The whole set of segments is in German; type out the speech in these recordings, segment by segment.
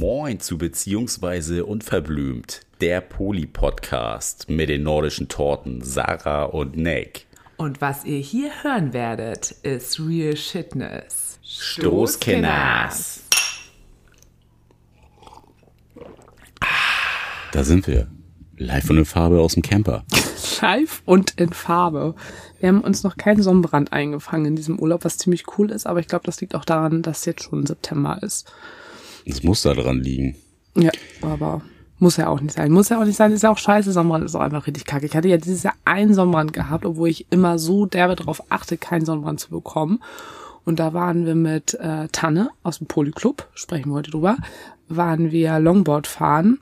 Moin zu Beziehungsweise Unverblümt, der Poli-Podcast mit den nordischen Torten Sarah und Nick. Und was ihr hier hören werdet, ist Real Shitness. Stoßkenners. Da sind wir. Live von der Farbe aus dem Camper. Live und in Farbe. Wir haben uns noch keinen Sonnenbrand eingefangen in diesem Urlaub, was ziemlich cool ist, aber ich glaube, das liegt auch daran, dass jetzt schon September ist. Das muss da dran liegen. Ja, aber muss ja auch nicht sein. Muss ja auch nicht sein, ist ja auch scheiße. Sonnenbrand ist auch einfach richtig kacke. Ich hatte ja dieses Jahr einen Sonnenbrand gehabt, obwohl ich immer so derbe darauf achte, keinen Sonnenbrand zu bekommen. Und da waren wir mit äh, Tanne aus dem Polyclub, sprechen wir heute drüber, waren wir Longboard fahren.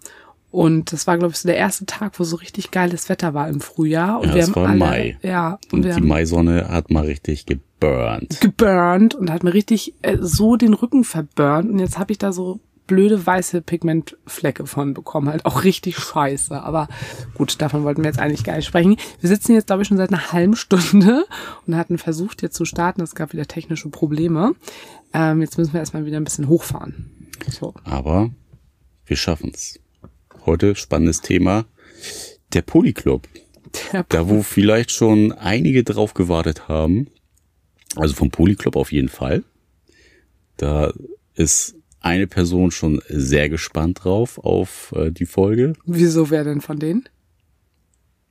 Und das war, glaube ich, so der erste Tag, wo so richtig geiles Wetter war im Frühjahr. Und Ja, wir es haben war alle, Mai. Ja, und, Und wir die haben Maisonne hat mal richtig geburnt. geburnt und hat mir richtig äh, so den Rücken verburnt. Und jetzt habe ich da so blöde weiße Pigmentflecke von bekommen. Halt auch richtig scheiße. Aber gut, davon wollten wir jetzt eigentlich gar nicht sprechen. Wir sitzen jetzt, glaube ich, schon seit einer halben Stunde und hatten versucht, jetzt zu starten. Es gab wieder technische Probleme. Ähm, jetzt müssen wir erstmal wieder ein bisschen hochfahren. So. Aber wir schaffen's. Heute spannendes Thema. Der Polyclub. Der Da wo vielleicht schon einige drauf gewartet haben. Also vom Polyclub auf jeden Fall. Da ist eine Person schon sehr gespannt drauf auf äh, die Folge. Wieso wer denn von denen?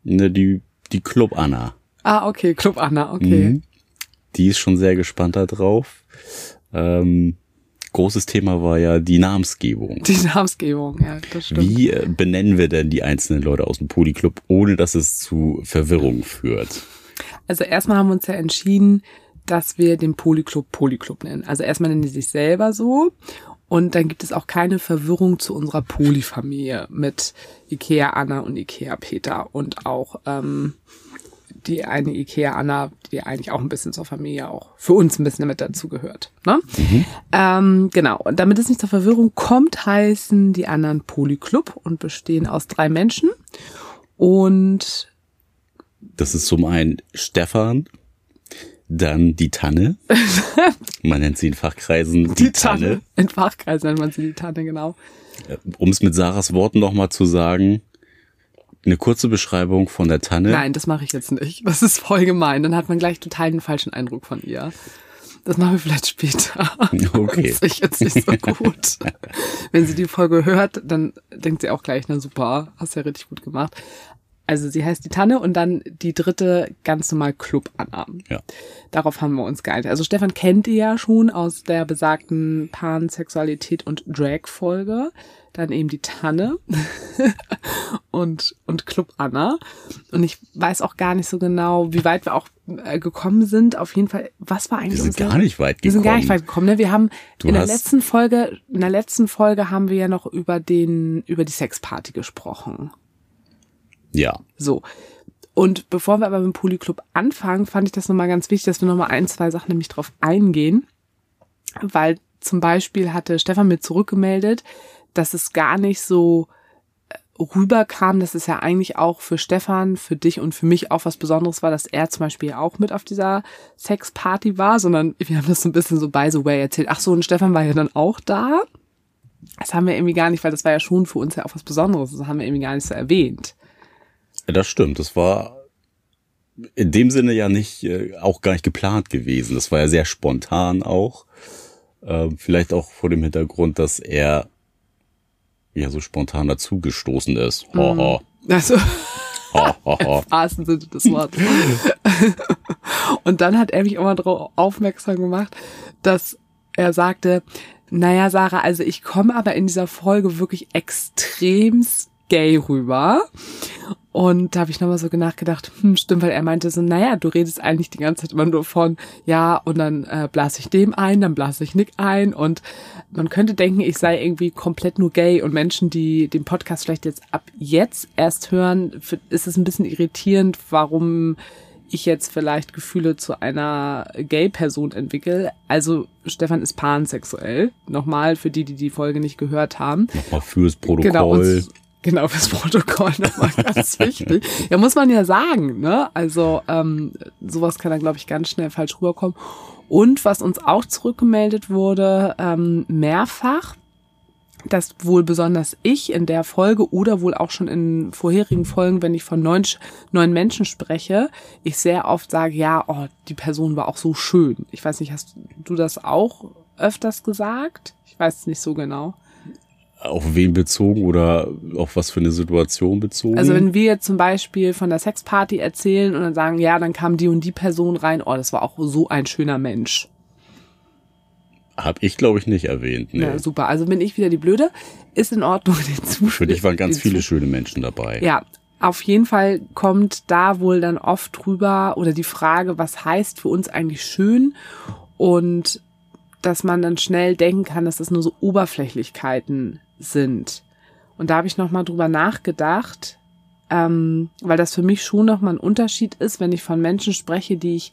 Ne, die, die Club Anna. Ah, okay, Club Anna, okay. Mhm. Die ist schon sehr gespannt da drauf. Ähm, großes Thema war ja die Namensgebung. Die Namensgebung, ja, das stimmt. Wie äh, benennen wir denn die einzelnen Leute aus dem Polyclub, ohne dass es zu Verwirrung führt? Also erstmal haben wir uns ja entschieden, dass wir den Polyclub Polyclub nennen. Also erstmal nennen die sich selber so und dann gibt es auch keine Verwirrung zu unserer Polyfamilie mit Ikea Anna und Ikea Peter und auch ähm, die eine Ikea Anna, die eigentlich auch ein bisschen zur Familie auch für uns ein bisschen mit dazu gehört. Ne? Ähm, genau. Und damit es nicht zur Verwirrung kommt, heißen die anderen Polyclub und bestehen aus drei Menschen. Und Das ist zum einen Stefan, dann die Tanne. Man nennt sie in Fachkreisen die, Tanne. In Fachkreisen nennt man sie die Tanne, genau. Um es mit Sarahs Worten nochmal zu sagen, eine kurze Beschreibung von der Tanne. Nein, das mache ich jetzt nicht. Das ist voll gemein. Dann hat man gleich total den falschen Eindruck von ihr. Das machen wir vielleicht später. Okay. Das ist jetzt nicht so gut. Wenn sie die Folge hört, dann denkt sie auch gleich, na super, hast ja richtig gut gemacht. Also sie heißt die Tanne und dann die dritte ganz normal Club Anna. Ja. Darauf haben wir uns geeinigt. Also Stefan kennt ihr ja schon aus der besagten Pansexualität und Drag-Folge. Dann eben die Tanne und, und Club Anna. Und ich weiß auch gar nicht so genau, wie weit wir auch äh, gekommen sind. Auf jeden Fall, was war eigentlich Wir sind gar nicht weit wir sind gar gekommen. nicht weit gekommen, ne? Wir haben Du in der letzten Folge, in der letzten Folge haben wir ja noch über den, über die Sexparty gesprochen. Ja. So. Und bevor wir aber mit dem Polyclub anfangen, fand ich das nochmal ganz wichtig, dass wir nochmal ein, zwei Sachen nämlich drauf eingehen. Weil zum Beispiel hatte Stefan mir zurückgemeldet, dass es gar nicht so äh, rüberkam, dass es ja eigentlich auch für Stefan, für dich und für mich auch was Besonderes war, dass er zum Beispiel auch mit auf dieser Sexparty war, sondern wir haben das so ein bisschen so by the way erzählt. Ach so, und Stefan war ja dann auch da. Das haben wir irgendwie gar nicht, weil das war ja schon für uns ja auch was Besonderes. Das haben wir irgendwie gar nicht so erwähnt. Ja, Das stimmt. Das war in dem Sinne ja nicht, äh, auch gar nicht geplant gewesen. Das war ja sehr spontan auch. Ähm, vielleicht auch vor dem Hintergrund, dass er ja so spontan dazugestoßen ist. Ho, ho, Also, ho, ho, ho. im wahrsten Sinne des Wortes. Und dann hat er mich immer darauf aufmerksam gemacht, dass er sagte, naja, Sarah, also ich komme aber in dieser Folge wirklich extrem gay rüber. Und da habe ich nochmal so nachgedacht, hm, stimmt, weil er meinte so, naja, du redest eigentlich die ganze Zeit immer nur von, ja, und dann äh, blase ich dem ein, dann blase ich Nick ein und man könnte denken, ich sei irgendwie komplett nur gay und Menschen, die den Podcast vielleicht jetzt ab jetzt erst hören, ist es ein bisschen irritierend, warum ich jetzt vielleicht Gefühle zu einer Gay-Person entwickle. Also Stefan ist pansexuell. Nochmal für die, die die Folge nicht gehört haben. Nochmal fürs Genau, Protokoll. und, Genau, fürs Protokoll nochmal ganz wichtig. Ja, muss man ja sagen, ne? Also ähm, sowas kann da, glaube ich, ganz schnell falsch rüberkommen. Und was uns auch zurückgemeldet wurde, ähm, mehrfach, dass wohl besonders ich in der Folge oder wohl auch schon in vorherigen Folgen, wenn ich von neun, neun Menschen spreche, ich sehr oft sage, ja, oh, die Person war auch so schön. Ich weiß nicht, hast du das auch öfters gesagt? Ich weiß es nicht so genau. Auf wen bezogen oder auf was für eine Situation bezogen? Also wenn wir jetzt zum Beispiel von der Sexparty erzählen und dann sagen, ja, dann kam die und die Person rein, oh, das war auch so ein schöner Mensch. Hab ich, glaube ich, nicht erwähnt. Nee. Ja, super. Also bin ich wieder die Blöde. Ist in Ordnung. Für dich waren ganz viele schöne Menschen dabei. Ja, auf jeden Fall kommt da wohl dann oft drüber oder die Frage, was heißt für uns eigentlich schön? Und dass man dann schnell denken kann, dass das nur so Oberflächlichkeiten sind. Und da habe ich nochmal drüber nachgedacht, ähm, weil das für mich schon nochmal ein Unterschied ist, wenn ich von Menschen spreche, die ich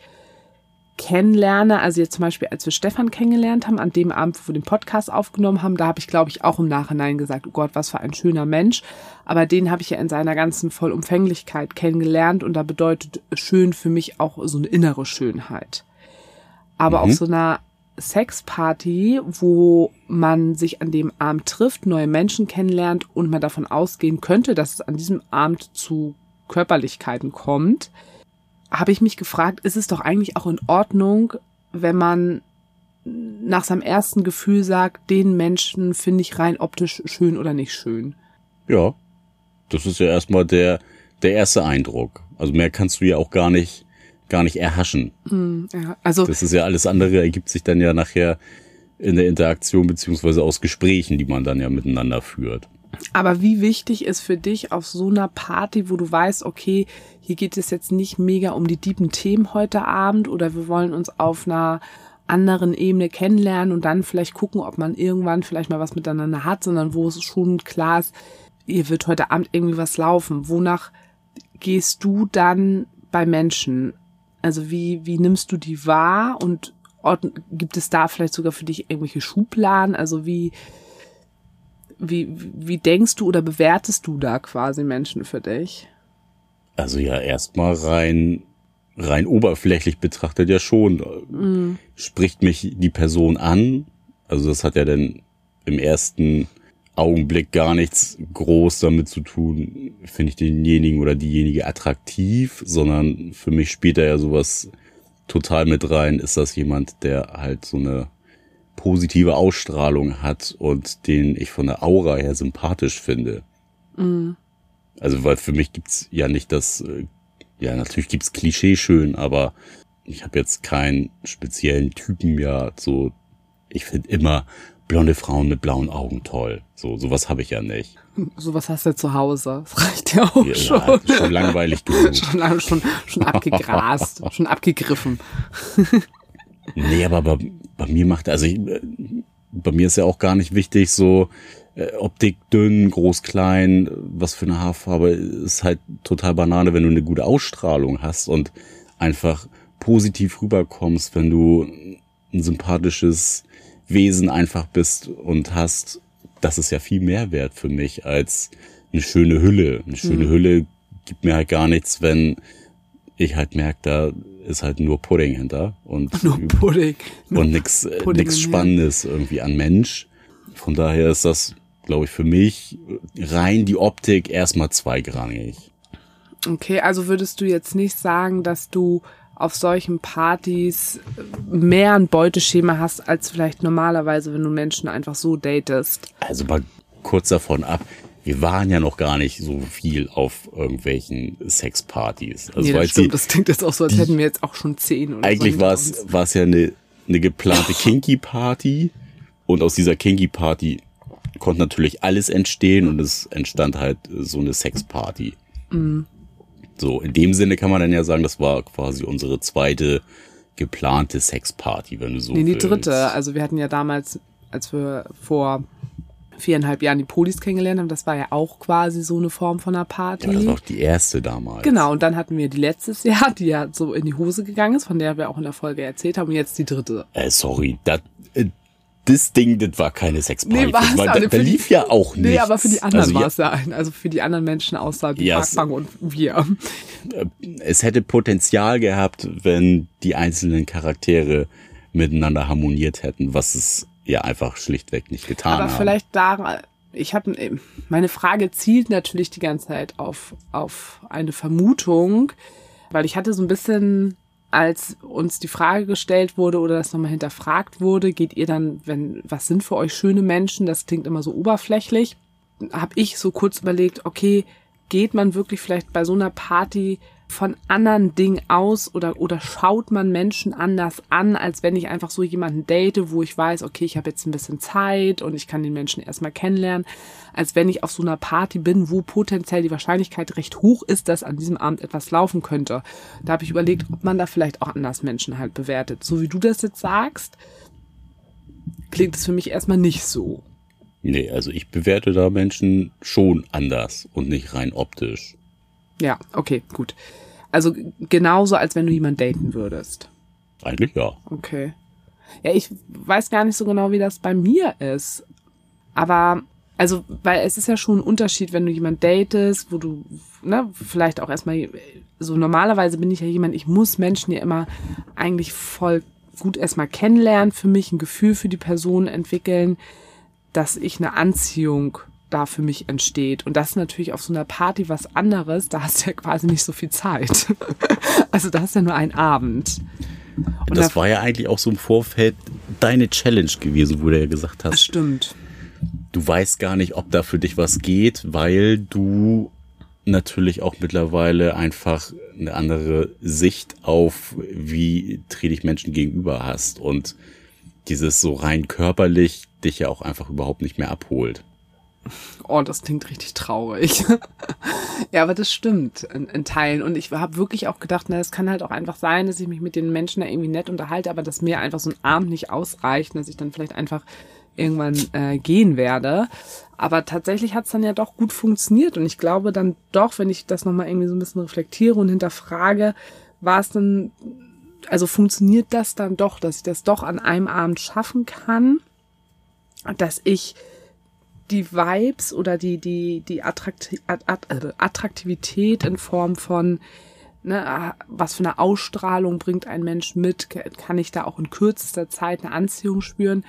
kennenlerne. Also jetzt zum Beispiel, als wir Stefan kennengelernt haben, an dem Abend, wo wir den Podcast aufgenommen haben, da habe ich, glaube ich, auch im Nachhinein gesagt, oh Gott, was für ein schöner Mensch. Aber den habe ich ja in seiner ganzen Vollumfänglichkeit kennengelernt und da bedeutet schön für mich auch so eine innere Schönheit. Aber mhm. auf so einer Sexparty, wo man sich an dem Abend trifft, neue Menschen kennenlernt und man davon ausgehen könnte, dass es an diesem Abend zu Körperlichkeiten kommt, habe ich mich gefragt, ist es doch eigentlich auch in Ordnung, wenn man nach seinem ersten Gefühl sagt, den Menschen finde ich rein optisch schön oder nicht schön. Ja, das ist ja erstmal der, der erste Eindruck. Also mehr kannst du ja auch gar nicht gar nicht erhaschen. Mm, ja, also das ist ja alles andere ergibt sich dann ja nachher in der Interaktion beziehungsweise aus Gesprächen, die man dann ja miteinander führt. Aber wie wichtig ist für dich auf so einer Party, wo du weißt, okay, hier geht es jetzt nicht mega um die tiefen Themen heute Abend oder wir wollen uns auf einer anderen Ebene kennenlernen und dann vielleicht gucken, ob man irgendwann vielleicht mal was miteinander hat, sondern wo es schon klar ist, ihr wird heute Abend irgendwie was laufen. Wonach gehst du dann bei Menschen? Also wie, wie nimmst du die wahr und gibt es da vielleicht sogar für dich irgendwelche Schubladen? Also wie, wie, wie denkst du oder bewertest du da quasi Menschen für dich? Also ja, erstmal rein, rein oberflächlich betrachtet ja schon. Mm. Spricht mich die Person an? Also das hat ja dann im ersten Augenblick gar nichts groß damit zu tun, finde ich denjenigen oder diejenige attraktiv, sondern für mich spielt da ja sowas total mit rein. Ist das jemand, der halt so eine positive Ausstrahlung hat und den ich von der Aura her sympathisch finde? Mhm. Also, weil für mich gibt's ja nicht das, äh, ja, natürlich gibt's Klischee schön, aber ich habe jetzt keinen speziellen Typen ja so. Ich finde immer blonde Frauen mit blauen Augen toll. So, sowas habe ich ja nicht. Sowas hast du zu Hause. Das reicht ja auch ja, schon. Ja, schon langweilig genug. schon, schon, schon abgegrast, schon abgegriffen. nee, aber bei, bei mir macht, also ich, bei mir ist ja auch gar nicht wichtig, so äh, Optik dünn, groß, klein, was für eine Haarfarbe, ist halt total Banane, wenn du eine gute Ausstrahlung hast und einfach positiv rüberkommst, wenn du ein sympathisches Wesen einfach bist und hast, das ist ja viel mehr wert für mich als eine schöne Hülle. Eine schöne mhm. Hülle gibt mir halt gar nichts, wenn ich halt merke, da ist halt nur Pudding hinter und nur Pudding nur und nix äh, nix Spannendes irgendwie an Mensch. Von daher ist das, glaube ich, für mich rein die Optik erstmal zweigrangig. Okay, also würdest du jetzt nicht sagen, dass du auf solchen Partys mehr ein Beuteschema hast, als vielleicht normalerweise, wenn du Menschen einfach so datest. Also mal kurz davon ab. Wir waren ja noch gar nicht so viel auf irgendwelchen Sexpartys. Also nee, das stimmt. Die, das klingt jetzt auch so, als hätten wir jetzt auch schon zehn oder Eigentlich so war es, war es ja eine, eine geplante Kinky-Party. Und aus dieser Kinky-Party konnte natürlich alles entstehen und es entstand halt so eine Sexparty. Mhm. So, in dem Sinne kann man dann ja sagen, das war quasi unsere zweite geplante Sexparty, wenn du so Nee, die willst. dritte. Also wir hatten ja damals, als wir vor viereinhalb Jahren die Polis kennengelernt haben, das war ja auch quasi so eine Form von einer Party. Ja, das war auch die erste damals. Genau, und dann hatten wir die letztes Jahr, die ja so in die Hose gegangen ist, von der wir auch in der Folge erzählt haben, und jetzt die dritte. Äh, sorry, das, äh, das Ding, das war keine Sexparty. Nee, war es weil auch da, nicht. da Für die- lief ja auch nichts. Nee, aber für die anderen also, war es ja ein. Also für die anderen Menschen außer die Ja, Parkbank und wir. Es hätte Potenzial gehabt, wenn die einzelnen Charaktere miteinander harmoniert hätten, was es ja einfach schlichtweg nicht getan Aber haben. vielleicht da, ich habe, meine Frage zielt natürlich die ganze Zeit auf, auf eine Vermutung, weil ich hatte so ein bisschen, als uns die Frage gestellt wurde oder das nochmal hinterfragt wurde, geht ihr dann, wenn, was sind für euch schöne Menschen? Das klingt immer so oberflächlich. Habe ich so kurz überlegt, okay, geht man wirklich vielleicht bei so einer Party von anderen Dingen aus oder, oder schaut man Menschen anders an, als wenn ich einfach so jemanden date, wo ich weiß, okay, ich habe jetzt ein bisschen Zeit und ich kann den Menschen erstmal kennenlernen, als wenn ich auf so einer Party bin, wo potenziell die Wahrscheinlichkeit recht hoch ist, dass an diesem Abend etwas laufen könnte. Da habe ich überlegt, ob man da vielleicht auch anders Menschen halt bewertet. So wie du das jetzt sagst, klingt es für mich erstmal nicht so. Nee, also ich bewerte da Menschen schon anders und nicht rein optisch. Ja, okay, gut. Also genauso, als wenn du jemanden daten würdest. Eigentlich ja. Okay. Ja, ich weiß gar nicht so genau, wie das bei mir ist. Aber, also, weil es ist ja schon ein Unterschied, wenn du jemanden datest, wo du, ne, vielleicht auch erstmal, so normalerweise bin ich ja jemand, ich muss Menschen ja immer eigentlich voll gut erstmal kennenlernen, für mich ein Gefühl für die Person entwickeln, dass ich eine Anziehung da für mich entsteht. Und das ist natürlich auf so einer Party was anderes. Da hast du ja quasi nicht so viel Zeit. Also da hast du ja nur einen Abend. Und das da- war ja eigentlich auch so im Vorfeld deine Challenge gewesen, wo du ja gesagt Das hast, stimmt. du weißt gar nicht, ob da für dich was geht, weil du natürlich auch mittlerweile einfach eine andere Sicht auf, wie trete ich Menschen gegenüber hast und dieses so rein körperlich dich ja auch einfach überhaupt nicht mehr abholt. Oh, das klingt richtig traurig. ja, aber das stimmt in, in Teilen. Und ich habe wirklich auch gedacht, na, es kann halt auch einfach sein, dass ich mich mit den Menschen da irgendwie nett unterhalte, aber dass mir einfach so ein Abend nicht ausreicht, dass ich dann vielleicht einfach irgendwann äh, gehen werde. Aber tatsächlich hat es dann ja doch gut funktioniert. Und ich glaube dann doch, wenn ich das nochmal irgendwie so ein bisschen reflektiere und hinterfrage, war es dann, also funktioniert das dann doch, dass ich das doch an einem Abend schaffen kann, dass ich die Vibes oder die, die, die Attrakti At- At- Attraktivität in Form von, ne, ah, was für eine Ausstrahlung bringt ein Mensch mit, kann ich da auch in kürzester Zeit eine Anziehung spüren,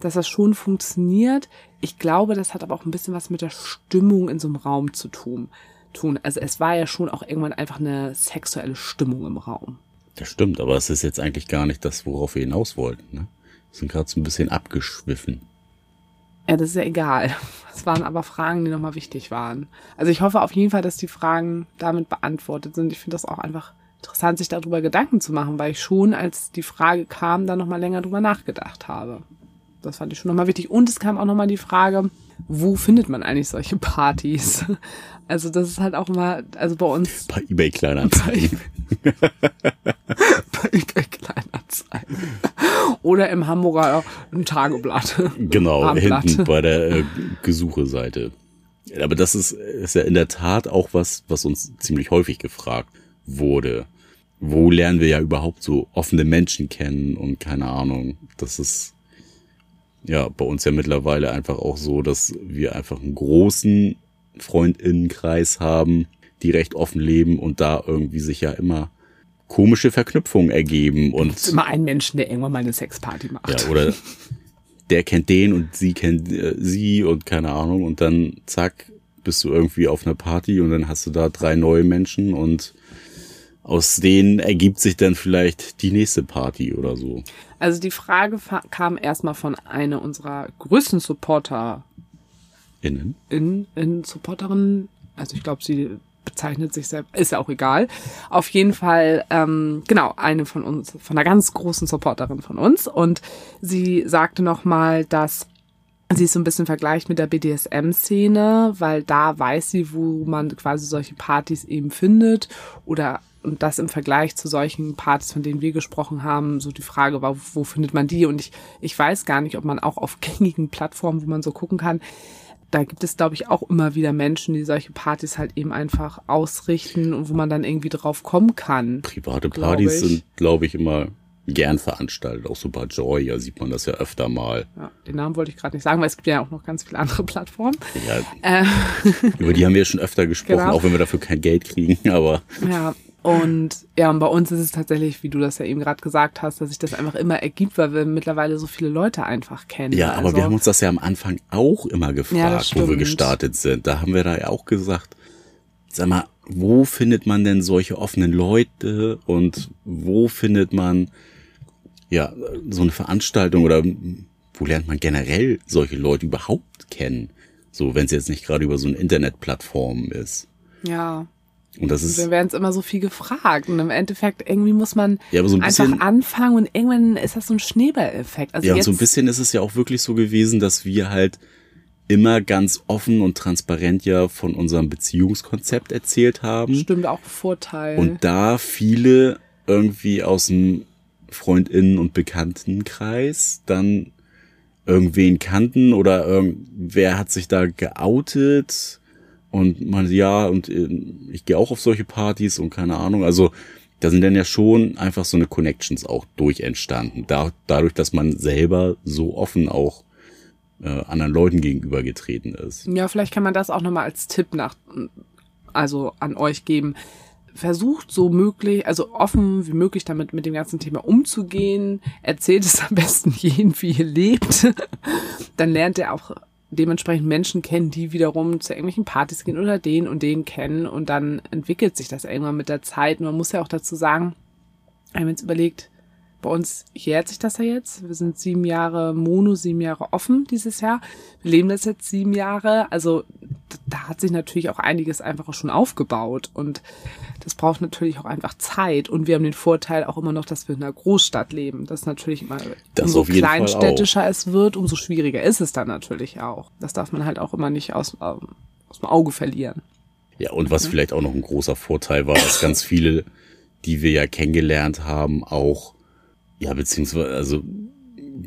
dass das schon funktioniert. Ich glaube, das hat aber auch ein bisschen was mit der Stimmung in so einem Raum zu tun. tun. Also es war ja schon auch irgendwann einfach eine sexuelle Stimmung im Raum. Das stimmt, aber es ist jetzt eigentlich gar nicht das, worauf wir hinaus wollten. Ne? Wir sind gerade so ein bisschen abgeschwiffen. Ja, das ist ja egal. Es waren aber Fragen, die nochmal wichtig waren. Also ich hoffe auf jeden Fall, dass die Fragen damit beantwortet sind. Ich finde das auch einfach interessant, sich darüber Gedanken zu machen, weil ich schon, als die Frage kam, dann nochmal länger drüber nachgedacht habe. Das fand ich schon nochmal wichtig. Und es kam auch nochmal die Frage, wo findet man eigentlich solche Partys? Also das ist halt auch immer, also bei uns Bei eBay Kleinanzeigen. bei eBay Kleinanzeigen. Oder im Hamburger Tageblatt. Genau, Abendblatt. hinten bei der äh, Gesucheseite. Aber das ist, ist ja in der Tat auch was, was uns ziemlich häufig gefragt wurde. Wo lernen wir ja überhaupt so offene Menschen kennen und keine Ahnung. Das ist ja bei uns ja mittlerweile einfach auch so, dass wir einfach einen großen Freundinnenkreis haben, die recht offen leben und da irgendwie sich ja immer komische Verknüpfungen ergeben und ist immer ein Menschen, der irgendwann mal eine Sexparty macht. ja, oder der kennt den und sie kennt äh, sie und keine Ahnung und dann zack, bist du irgendwie auf einer Party und dann hast du da drei neue Menschen und aus denen ergibt sich dann vielleicht die nächste Party oder so. Also die Frage kam erstmal von einer unserer größten Supporter Innen. in, in Supporterin, also ich glaube, sie bezeichnet sich selbst, ist ja auch egal. Auf jeden Fall, ähm, genau, eine von uns, von einer ganz großen Supporterin von uns. Und sie sagte nochmal, dass sie es so ein bisschen vergleicht mit der BDSM-Szene, weil da weiß sie, wo man quasi solche Partys eben findet oder und das im Vergleich zu solchen Partys, von denen wir gesprochen haben, so die Frage war, wo findet man die? Und ich, ich weiß gar nicht, ob man auch auf gängigen Plattformen, wo man so gucken kann, da gibt es, glaube ich, auch immer wieder Menschen, die solche Partys halt eben einfach ausrichten und wo man dann irgendwie drauf kommen kann. Private Glaub Partys ich. sind, glaube ich, immer gern veranstaltet. Auch so bei Joy, ja, sieht man das ja öfter mal. Ja, den Namen wollte ich gerade nicht sagen, weil es gibt ja auch noch ganz viele andere Plattformen. Ja, äh. über die haben wir ja schon öfter gesprochen, genau. auch wenn wir dafür kein Geld kriegen, aber. Ja, und ja, und bei uns ist es tatsächlich, wie du das ja eben gerade gesagt hast, dass sich das einfach immer ergibt, weil wir mittlerweile so viele Leute einfach kennen. Ja, aber also, wir haben uns das ja am Anfang auch immer gefragt, ja, wo wir gestartet sind. Da haben wir da ja auch gesagt, sag mal, wo findet man denn solche offenen Leute und wo findet man ja so eine Veranstaltung oder wo lernt man generell solche Leute überhaupt kennen? So, wenn es jetzt nicht gerade über so eine Internetplattform ist. Ja. Und das ist. Wir werden es immer so viel gefragt. Und im Endeffekt, irgendwie muss man ja, so ein einfach bisschen, anfangen und irgendwann ist das so ein Schneeballeffekt. Also ja, und so ein bisschen ist es ja auch wirklich so gewesen, dass wir halt immer ganz offen und transparent ja von unserem Beziehungskonzept erzählt haben. Stimmt, auch Vorteil. Und da viele irgendwie aus dem Freundinnen- und Bekanntenkreis dann irgendwen kannten oder irgendwer hat sich da geoutet und man, ja, und äh, ich gehe auch auf solche Partys und keine Ahnung. Also da sind dann ja schon einfach so eine Connections auch durch entstanden. Da, dadurch, dass man selber so offen auch äh, anderen Leuten gegenübergetreten ist. Ja, vielleicht kann man das auch nochmal als Tipp nach, also an euch geben. Versucht so möglich, also offen wie möglich damit mit dem ganzen Thema umzugehen. Erzählt es am besten jeden, wie ihr lebt. Dann lernt er auch dementsprechend Menschen kennen, die wiederum zu irgendwelchen Partys gehen oder den und den kennen und dann entwickelt sich das irgendwann mit der Zeit. Und man muss ja auch dazu sagen, wenn man jetzt überlegt, bei uns jährt sich das ja jetzt. Wir sind sieben Jahre Mono, sieben Jahre offen dieses Jahr. Wir leben das jetzt sieben Jahre. Also da hat sich natürlich auch einiges einfach schon aufgebaut und das braucht natürlich auch einfach Zeit. Und wir haben den Vorteil auch immer noch, dass wir in einer Großstadt leben. Das ist natürlich immer, das umso kleinstädtischer es wird, umso schwieriger ist es dann natürlich auch. Das darf man halt auch immer nicht aus, ähm, aus dem Auge verlieren. Ja, und was mhm. vielleicht auch noch ein großer Vorteil war, dass ganz viele, die wir ja kennengelernt haben, auch ja, beziehungsweise, also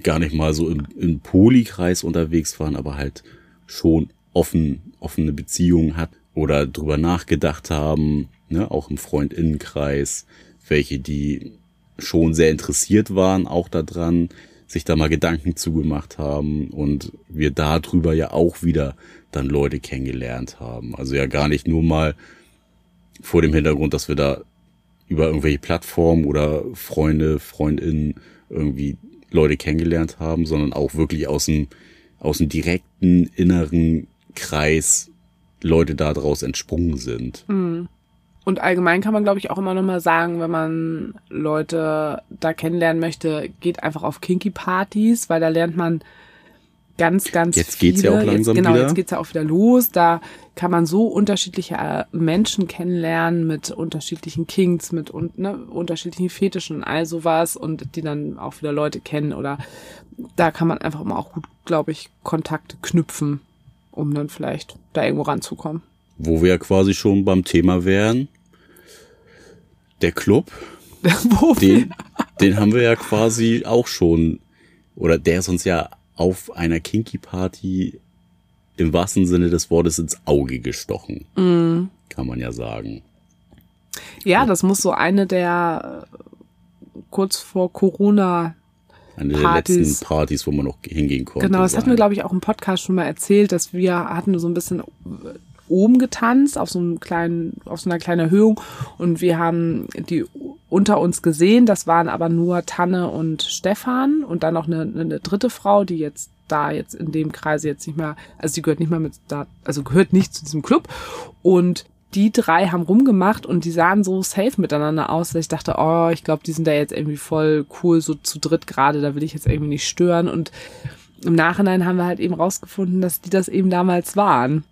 gar nicht mal so im, im Polikreis unterwegs waren, aber halt schon offen, offene Beziehungen hat oder drüber nachgedacht haben, ne, auch im Freundinnenkreis, welche, die schon sehr interessiert waren, auch daran, sich da mal Gedanken zugemacht haben und wir darüber ja auch wieder dann Leute kennengelernt haben. Also ja gar nicht nur mal vor dem Hintergrund, dass wir da über irgendwelche Plattformen oder Freunde, Freundinnen irgendwie Leute kennengelernt haben, sondern auch wirklich aus dem, aus dem direkten inneren Kreis Leute daraus entsprungen sind. Mhm. Und allgemein kann man, glaube ich, auch immer noch mal sagen, wenn man Leute da kennenlernen möchte, geht einfach auf Kinky-Partys, weil da lernt man ganz, ganz Jetzt geht's viele. ja auch langsam jetzt, genau, wieder. jetzt geht's ja auch wieder los. Da kann man so unterschiedliche äh, Menschen kennenlernen mit unterschiedlichen Kings, mit und, ne, unterschiedlichen Fetischen und all sowas und die dann auch wieder Leute kennen oder da kann man einfach immer auch gut, glaube ich, Kontakte knüpfen, um dann vielleicht da irgendwo ranzukommen. Wo wir ja quasi schon beim Thema wären. Der Club. Wo den, den haben wir ja quasi auch schon, oder der ist uns ja auf einer Kinky Party im wahrsten Sinne des Wortes ins Auge gestochen. Mm. Kann man ja sagen. Ja, das muss so eine der äh, kurz vor Corona eine Partys. der letzten Partys, wo man noch hingehen konnte. Genau, das sein. hatten wir, glaube ich, auch im Podcast schon mal erzählt, dass wir hatten so ein bisschen oben getanzt, auf so einem kleinen, auf so einer kleinen Erhöhung und wir haben die unter uns gesehen, das waren aber nur Tanne und Stefan und dann noch eine, eine dritte Frau, die jetzt da jetzt in dem Kreise jetzt nicht mehr, also die gehört nicht mehr mit da, also gehört nicht zu diesem Club und die drei haben rumgemacht und die sahen so safe miteinander aus, dass ich dachte, oh, ich glaube, die sind da jetzt irgendwie voll cool, so zu dritt gerade, da will ich jetzt irgendwie nicht stören und im Nachhinein haben wir halt eben rausgefunden, dass die das eben damals waren.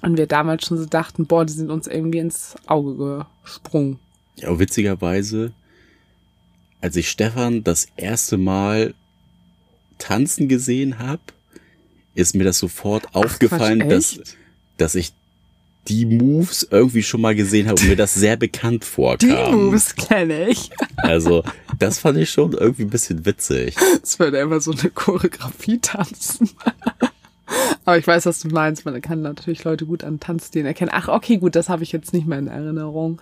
Und wir damals schon so dachten, boah, die sind uns irgendwie ins Auge gesprungen. Ja, witzigerweise, als ich Stefan das erste Mal tanzen gesehen habe, ist mir das sofort Ach, aufgefallen, Quatsch, dass, dass ich die Moves irgendwie schon mal gesehen habe und mir das sehr bekannt vorkam. Die Moves kenne ich. Also, das fand ich schon irgendwie ein bisschen witzig. Es wird einfach so eine Choreografie tanzen. Aber ich weiß, was du meinst. Man kann natürlich Leute gut an Tanzstilen erkennen. Ach, okay, gut, das habe ich jetzt nicht mehr in Erinnerung.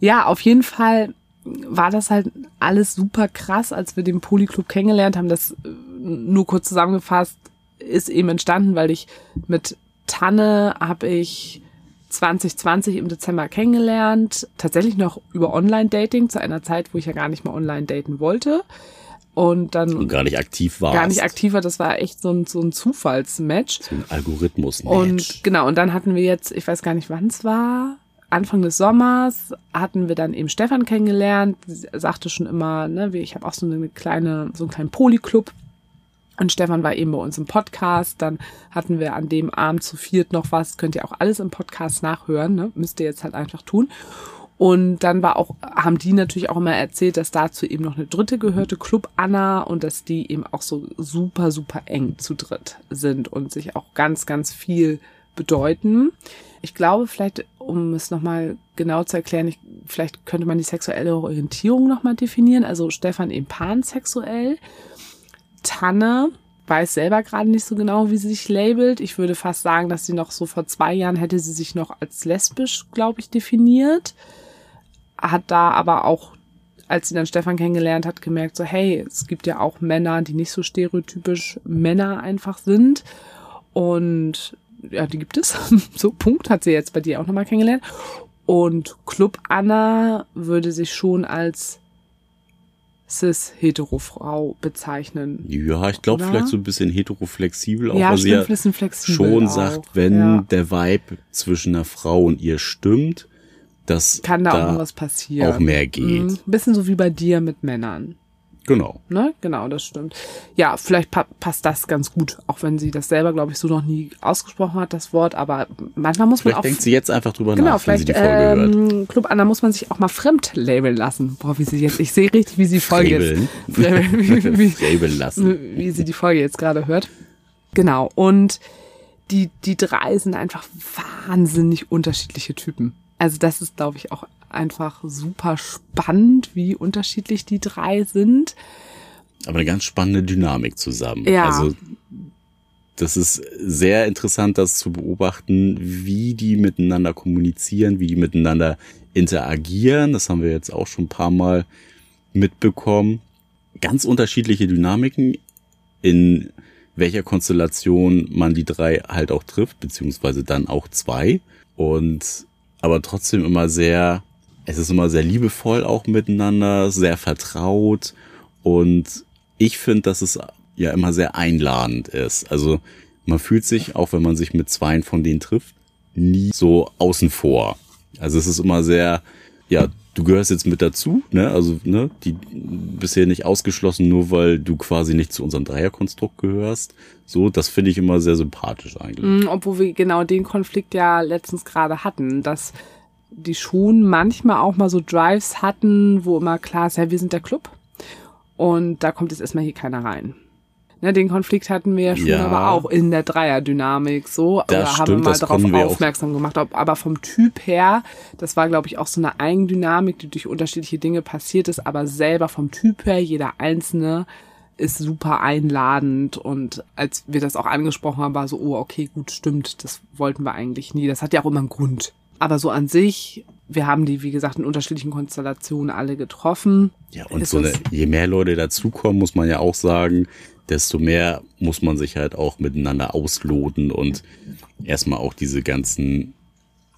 Ja, auf jeden Fall war das halt alles super krass, als wir den Polyclub kennengelernt haben. Das äh, nur kurz zusammengefasst ist eben entstanden, weil ich mit Tanne habe ich 2020 im Dezember kennengelernt, tatsächlich noch über Online-Dating zu einer Zeit, wo ich ja gar nicht mal online daten wollte. Und dann Und gar nicht aktiv war. gar nicht aktiver, das war echt so ein, so ein Zufallsmatch. So ein Algorithmus. Und genau, und dann hatten wir jetzt, ich weiß gar nicht, wann es war, Anfang des Sommers hatten wir dann eben Stefan kennengelernt. Sie sagte schon immer, ne, ich habe auch so eine kleine, so einen kleinen Polyclub. Und Stefan war eben bei uns im Podcast. Dann hatten wir an dem Abend zu viert noch was. Könnt ihr auch alles im Podcast nachhören. Ne? Müsst ihr jetzt halt einfach tun. Und dann war auch, haben die natürlich auch immer erzählt, dass dazu eben noch eine dritte gehörte, Club Anna, und dass die eben auch so super, super eng zu dritt sind und sich auch ganz, ganz viel bedeuten. Ich glaube, vielleicht, um es nochmal genau zu erklären, ich, vielleicht könnte man die sexuelle Orientierung nochmal definieren. Also Stefan eben pansexuell. Tanne weiß selber gerade nicht so genau, wie sie sich labelt. Ich würde fast sagen, dass sie noch so vor zwei Jahren hätte sie sich noch als lesbisch, glaube ich, definiert. Hat da aber auch, als sie dann Stefan kennengelernt hat, gemerkt, so hey, es gibt ja auch Männer, die nicht so stereotypisch Männer einfach sind. Und ja, die gibt es. so, Punkt, hat sie jetzt bei dir auch nochmal kennengelernt. Und Club Anna würde sich schon als cis-hetero-Frau bezeichnen. Ja, ich glaube vielleicht so ein bisschen heteroflexibel, auch ja, weil sie ja bisschen flexibel schon auch. sagt, wenn ja. der Vibe zwischen einer Frau und ihr stimmt, dass kann da, auch noch was passieren. auch mehr geht. Mhm. Bisschen so wie bei dir mit Männern. Genau. Ne? Genau, das stimmt. Ja, vielleicht pa passt das ganz gut, auch wenn sie das selber, glaube ich, so noch nie ausgesprochen hat, das Wort. Aber manchmal muss man Vielleicht auch. denkt sie jetzt einfach drüber Genau, nach, wenn sie vielleicht die Folge hört. ähm, Club Anna muss man sich auch mal fremd labeln lassen. Boah, wie sie jetzt, ich sehe richtig, wie sie die Folge jetzt, Frebeln. wie, wie, Frebeln lassen. wie sie die Folge jetzt gerade hört. Genau. Und die, die drei sind einfach wahnsinnig unterschiedliche Typen. Also das ist, glaube ich, auch einfach super spannend, wie unterschiedlich die drei sind. Aber eine ganz spannende Dynamik zusammen. Ja. Also das ist sehr interessant, das zu beobachten, wie die miteinander kommunizieren, wie die miteinander interagieren. Das haben wir jetzt auch schon ein paar Mal mitbekommen. Ganz unterschiedliche Dynamiken, in welcher Konstellation man die drei halt auch trifft, beziehungsweise dann auch zwei. Und aber trotzdem immer sehr, es ist immer sehr liebevoll auch miteinander, sehr vertraut. Und ich finde, dass es ja immer sehr einladend ist. Also man fühlt sich, auch wenn man sich mit zweien von denen trifft, nie so außen vor. Also es ist immer sehr, ja, du gehörst jetzt mit dazu, ne? Also, ne, die bisher nicht ausgeschlossen, nur weil du quasi nicht zu unserem Dreierkonstrukt gehörst. So, das finde ich immer sehr sympathisch eigentlich. Mm, Obwohl wir genau den Konflikt ja letztens gerade hatten, dass die schon manchmal auch mal so Drives hatten, wo immer klar ist, ja, wir sind der Club. Und da kommt jetzt erstmal hier keiner rein. Ne, den Konflikt hatten wir ja schon Ja. aber auch in der Dreierdynamik so. Das Oder haben wir mal darauf wir auch- aufmerksam gemacht. Aber vom Typ her, das war, glaube ich, auch so eine Eigendynamik, die durch unterschiedliche Dinge passiert ist, aber selber vom Typ her, jeder Einzelne ist super einladend und als wir das auch angesprochen haben, war so, oh, okay, gut, stimmt, das wollten wir eigentlich nie. Das hat ja auch immer einen Grund. Aber so an sich, wir haben die, wie gesagt, in unterschiedlichen Konstellationen alle getroffen. Ja, und Ist so eine, je mehr Leute dazukommen, muss man ja auch sagen, desto mehr muss man sich halt auch miteinander ausloten und erstmal auch diese ganzen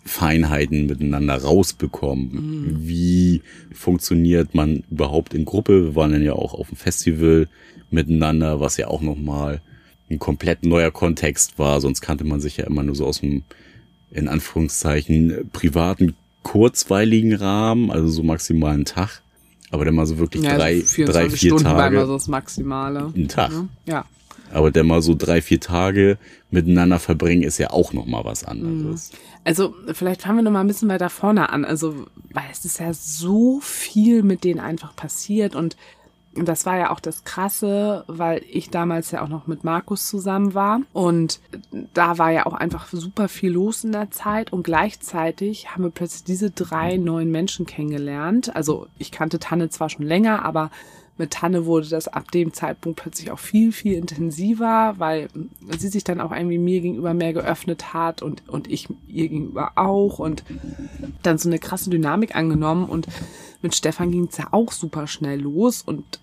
Feinheiten miteinander rausbekommen. Wie funktioniert man überhaupt in Gruppe? Wir waren dann ja auch auf dem Festival miteinander, was ja auch nochmal ein komplett neuer Kontext war. Sonst kannte man sich ja immer nur so aus dem, in Anführungszeichen, privaten, kurzweiligen Rahmen, also so maximal einen Tag. Aber dann mal so wirklich Ja, drei, also 24 drei, vier Stunden war Tage. so das Maximale. Ein Tag. Ne? Ja. Aber dann mal so drei, vier Tage miteinander verbringen, ist ja auch nochmal was anderes. Also vielleicht fangen wir noch mal ein bisschen weiter vorne an. Also weil es ist ja so viel mit denen einfach passiert und das war ja auch das Krasse, weil ich damals ja auch noch mit Markus zusammen war und da war ja auch einfach super viel los in der Zeit und gleichzeitig haben wir plötzlich diese drei neuen Menschen kennengelernt. Also ich kannte Tanne zwar schon länger, aber mit Tanne wurde das ab dem Zeitpunkt plötzlich auch viel, viel intensiver, weil sie sich dann auch irgendwie mir gegenüber mehr geöffnet hat und, und ich ihr gegenüber auch und dann so eine krasse Dynamik angenommen und mit Stefan ging es ja auch super schnell los und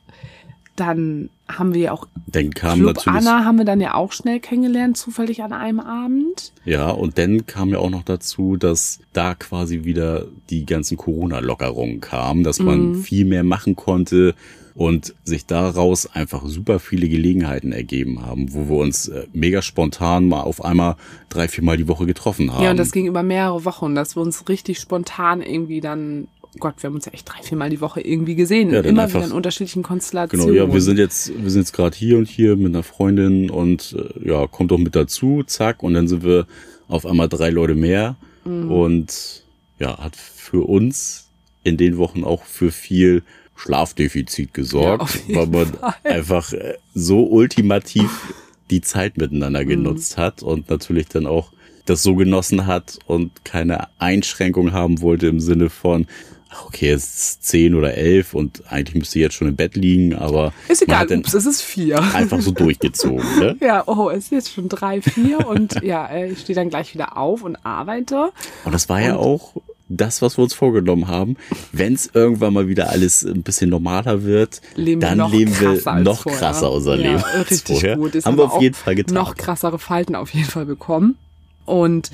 dann haben wir ja auch Dann kam Club. Anna haben wir dann ja auch schnell kennengelernt, zufällig an einem Abend. Ja, und dann kam ja auch noch dazu, dass da quasi wieder die ganzen Corona-Lockerungen kamen, dass man viel mehr machen konnte und sich daraus einfach super viele Gelegenheiten ergeben haben, wo wir uns äh, mega spontan mal auf einmal drei, viermal die Woche getroffen haben. Ja, und das ging über mehrere Wochen, dass wir uns richtig spontan irgendwie dann, oh Gott, wir haben uns ja echt drei, viermal die Woche irgendwie gesehen. Ja, Immer einfach- wieder in unterschiedlichen Konstellationen. Genau, ja, wir sind jetzt, wir sind jetzt gerade hier und hier mit einer Freundin und äh, ja, kommt doch mit dazu, zack, und dann sind wir auf einmal drei Leute mehr Mhm. und ja, hat für uns in den Wochen auch für viel Schlafdefizit Ja, gesorgt, jeden weil man Fall. einfach äh, so ultimativ die Zeit miteinander Mhm. genutzt hat und natürlich dann auch das so genossen hat und keine Einschränkung haben wollte im Sinne von, okay, es ist zehn oder elf und eigentlich müsste ich jetzt schon im Bett liegen, aber Ist egal, ups, es ist vier. einfach so durchgezogen. Ne? Ja, oh, es ist jetzt schon drei, vier und ja, äh, ich stehe dann gleich wieder auf und arbeite. Und das war ja auch das, was wir uns vorgenommen haben. Wenn es irgendwann mal wieder alles ein bisschen normaler wird, Leben wir dann noch leben wir noch vorher. krasser unser ja, Leben Richtig vorher. gut. Jetzt haben wir wir auf jeden Fall getan. Noch krassere Falten auf jeden Fall bekommen. Und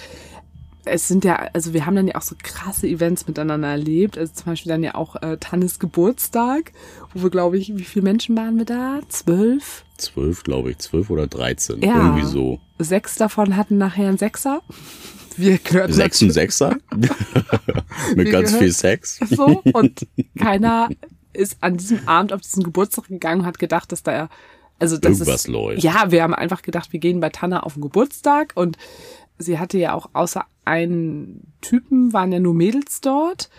es sind ja, also wir haben dann ja auch so krasse Events miteinander erlebt. Also zum Beispiel dann ja auch äh, Tannes Geburtstag, wo wir, glaube ich, wie viele Menschen waren wir da? Zwölf? zwölf, glaube ich, zwölf oder dreizehn, Ja. irgendwie so. Sechs davon hatten nachher einen Sechser. Wir gehörten Sechs und Sechser? Mit ganz viel Sex. so. Und keiner ist an diesem Abend auf diesen Geburtstag gegangen und hat gedacht, dass da also dass Irgendwas es, läuft. Ja, wir haben einfach gedacht, wir gehen bei Tanna auf den Geburtstag. Und sie hatte ja auch außer einen Typen waren ja nur Mädels dort.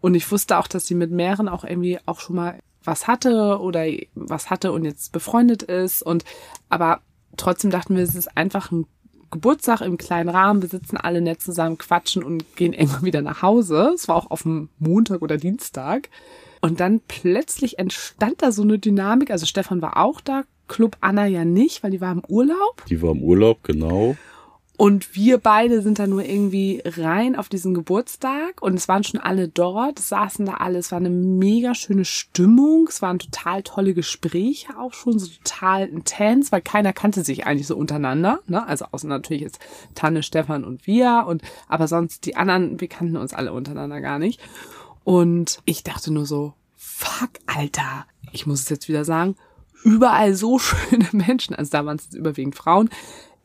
Und ich wusste auch, dass sie mit mehreren auch irgendwie auch schon mal was hatte oder was hatte und jetzt befreundet ist. Und aber trotzdem dachten wir, es ist einfach ein Geburtstag im kleinen Rahmen, wir sitzen alle nett zusammen, quatschen und gehen irgendwann wieder nach Hause. Es war auch auf dem Montag oder Dienstag. Und dann plötzlich entstand da so eine Dynamik. Also Stefan war auch da, Club Anna ja nicht, weil die war im Urlaub. Die war im Urlaub, genau. Und wir beide sind da nur irgendwie rein auf diesen Geburtstag und es waren schon alle dort, es saßen da alle, es war eine mega schöne Stimmung, es waren total tolle Gespräche auch schon, so total intens, weil keiner kannte sich eigentlich so untereinander, ne? Also außer natürlich jetzt Tanne, Stefan und wir und aber sonst die anderen, wir kannten uns alle untereinander gar nicht. Und ich dachte nur so, fuck, Alter, ich muss es jetzt wieder sagen, überall so schöne Menschen, also da waren es jetzt überwiegend Frauen.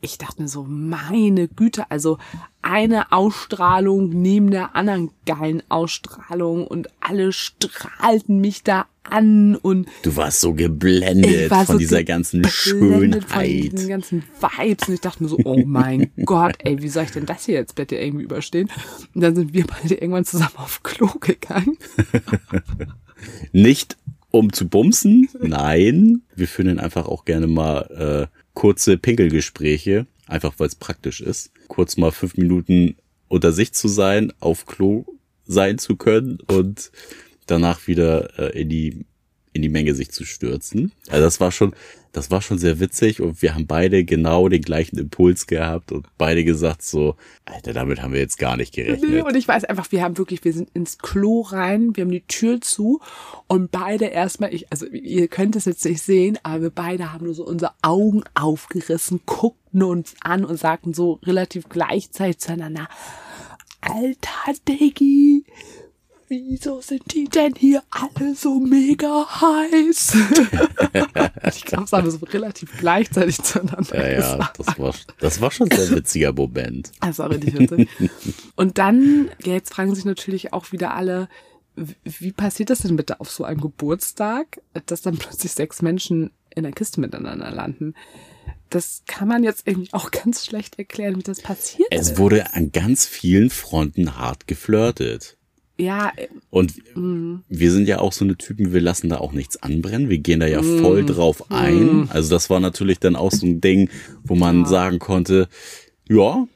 Ich dachte mir so, meine Güte, also eine Ausstrahlung neben der anderen geilen Ausstrahlung und alle strahlten mich da an und Du warst so geblendet von dieser ganzen geblendet Von diesen Schönheit. ganzen Vibes. Und ich dachte mir so, oh mein Gott, ey, wie soll ich denn das hier jetzt bitte irgendwie überstehen? Und dann sind wir beide irgendwann zusammen auf Klo gegangen. Nicht um zu bumsen, nein. Wir führen dann einfach auch gerne mal äh, kurze Pinkelgespräche, einfach weil es praktisch ist. Kurz mal fünf Minuten unter sich zu sein, auf Klo sein zu können und danach wieder äh, in die in die Menge sich zu stürzen. Also das war schon, das war schon sehr witzig und wir haben beide genau den gleichen Impuls gehabt und beide gesagt so, Alter, damit haben wir jetzt gar nicht gerechnet. und ich weiß einfach, wir haben wirklich, wir sind ins Klo rein, wir haben die Tür zu und beide erstmal, ich, also ihr könnt es jetzt nicht sehen, aber wir beide haben nur so unsere Augen aufgerissen, guckten uns an und sagten so relativ gleichzeitig zueinander, Alter Diggi, wieso sind die denn hier alle so mega heiß? ich glaube, es haben so relativ gleichzeitig zueinander Ja, ja, gesagt. das war, das war schon ein sehr witziger Moment. Das war richtig witzig. Und dann, ja, jetzt fragen sich natürlich auch wieder alle, wie passiert das denn bitte auf so einem Geburtstag, dass dann plötzlich sechs Menschen in der Kiste miteinander landen? Das kann man jetzt irgendwie auch ganz schlecht erklären, wie das passiert Es ist. wurde an ganz vielen Fronten hart geflirtet. Ja, Und Mhm. wir sind ja auch so eine Typen, wir lassen da auch nichts anbrennen. Wir gehen da ja Mhm. voll drauf ein. Also das war natürlich dann auch so ein Ding, wo man sagen konnte, ja,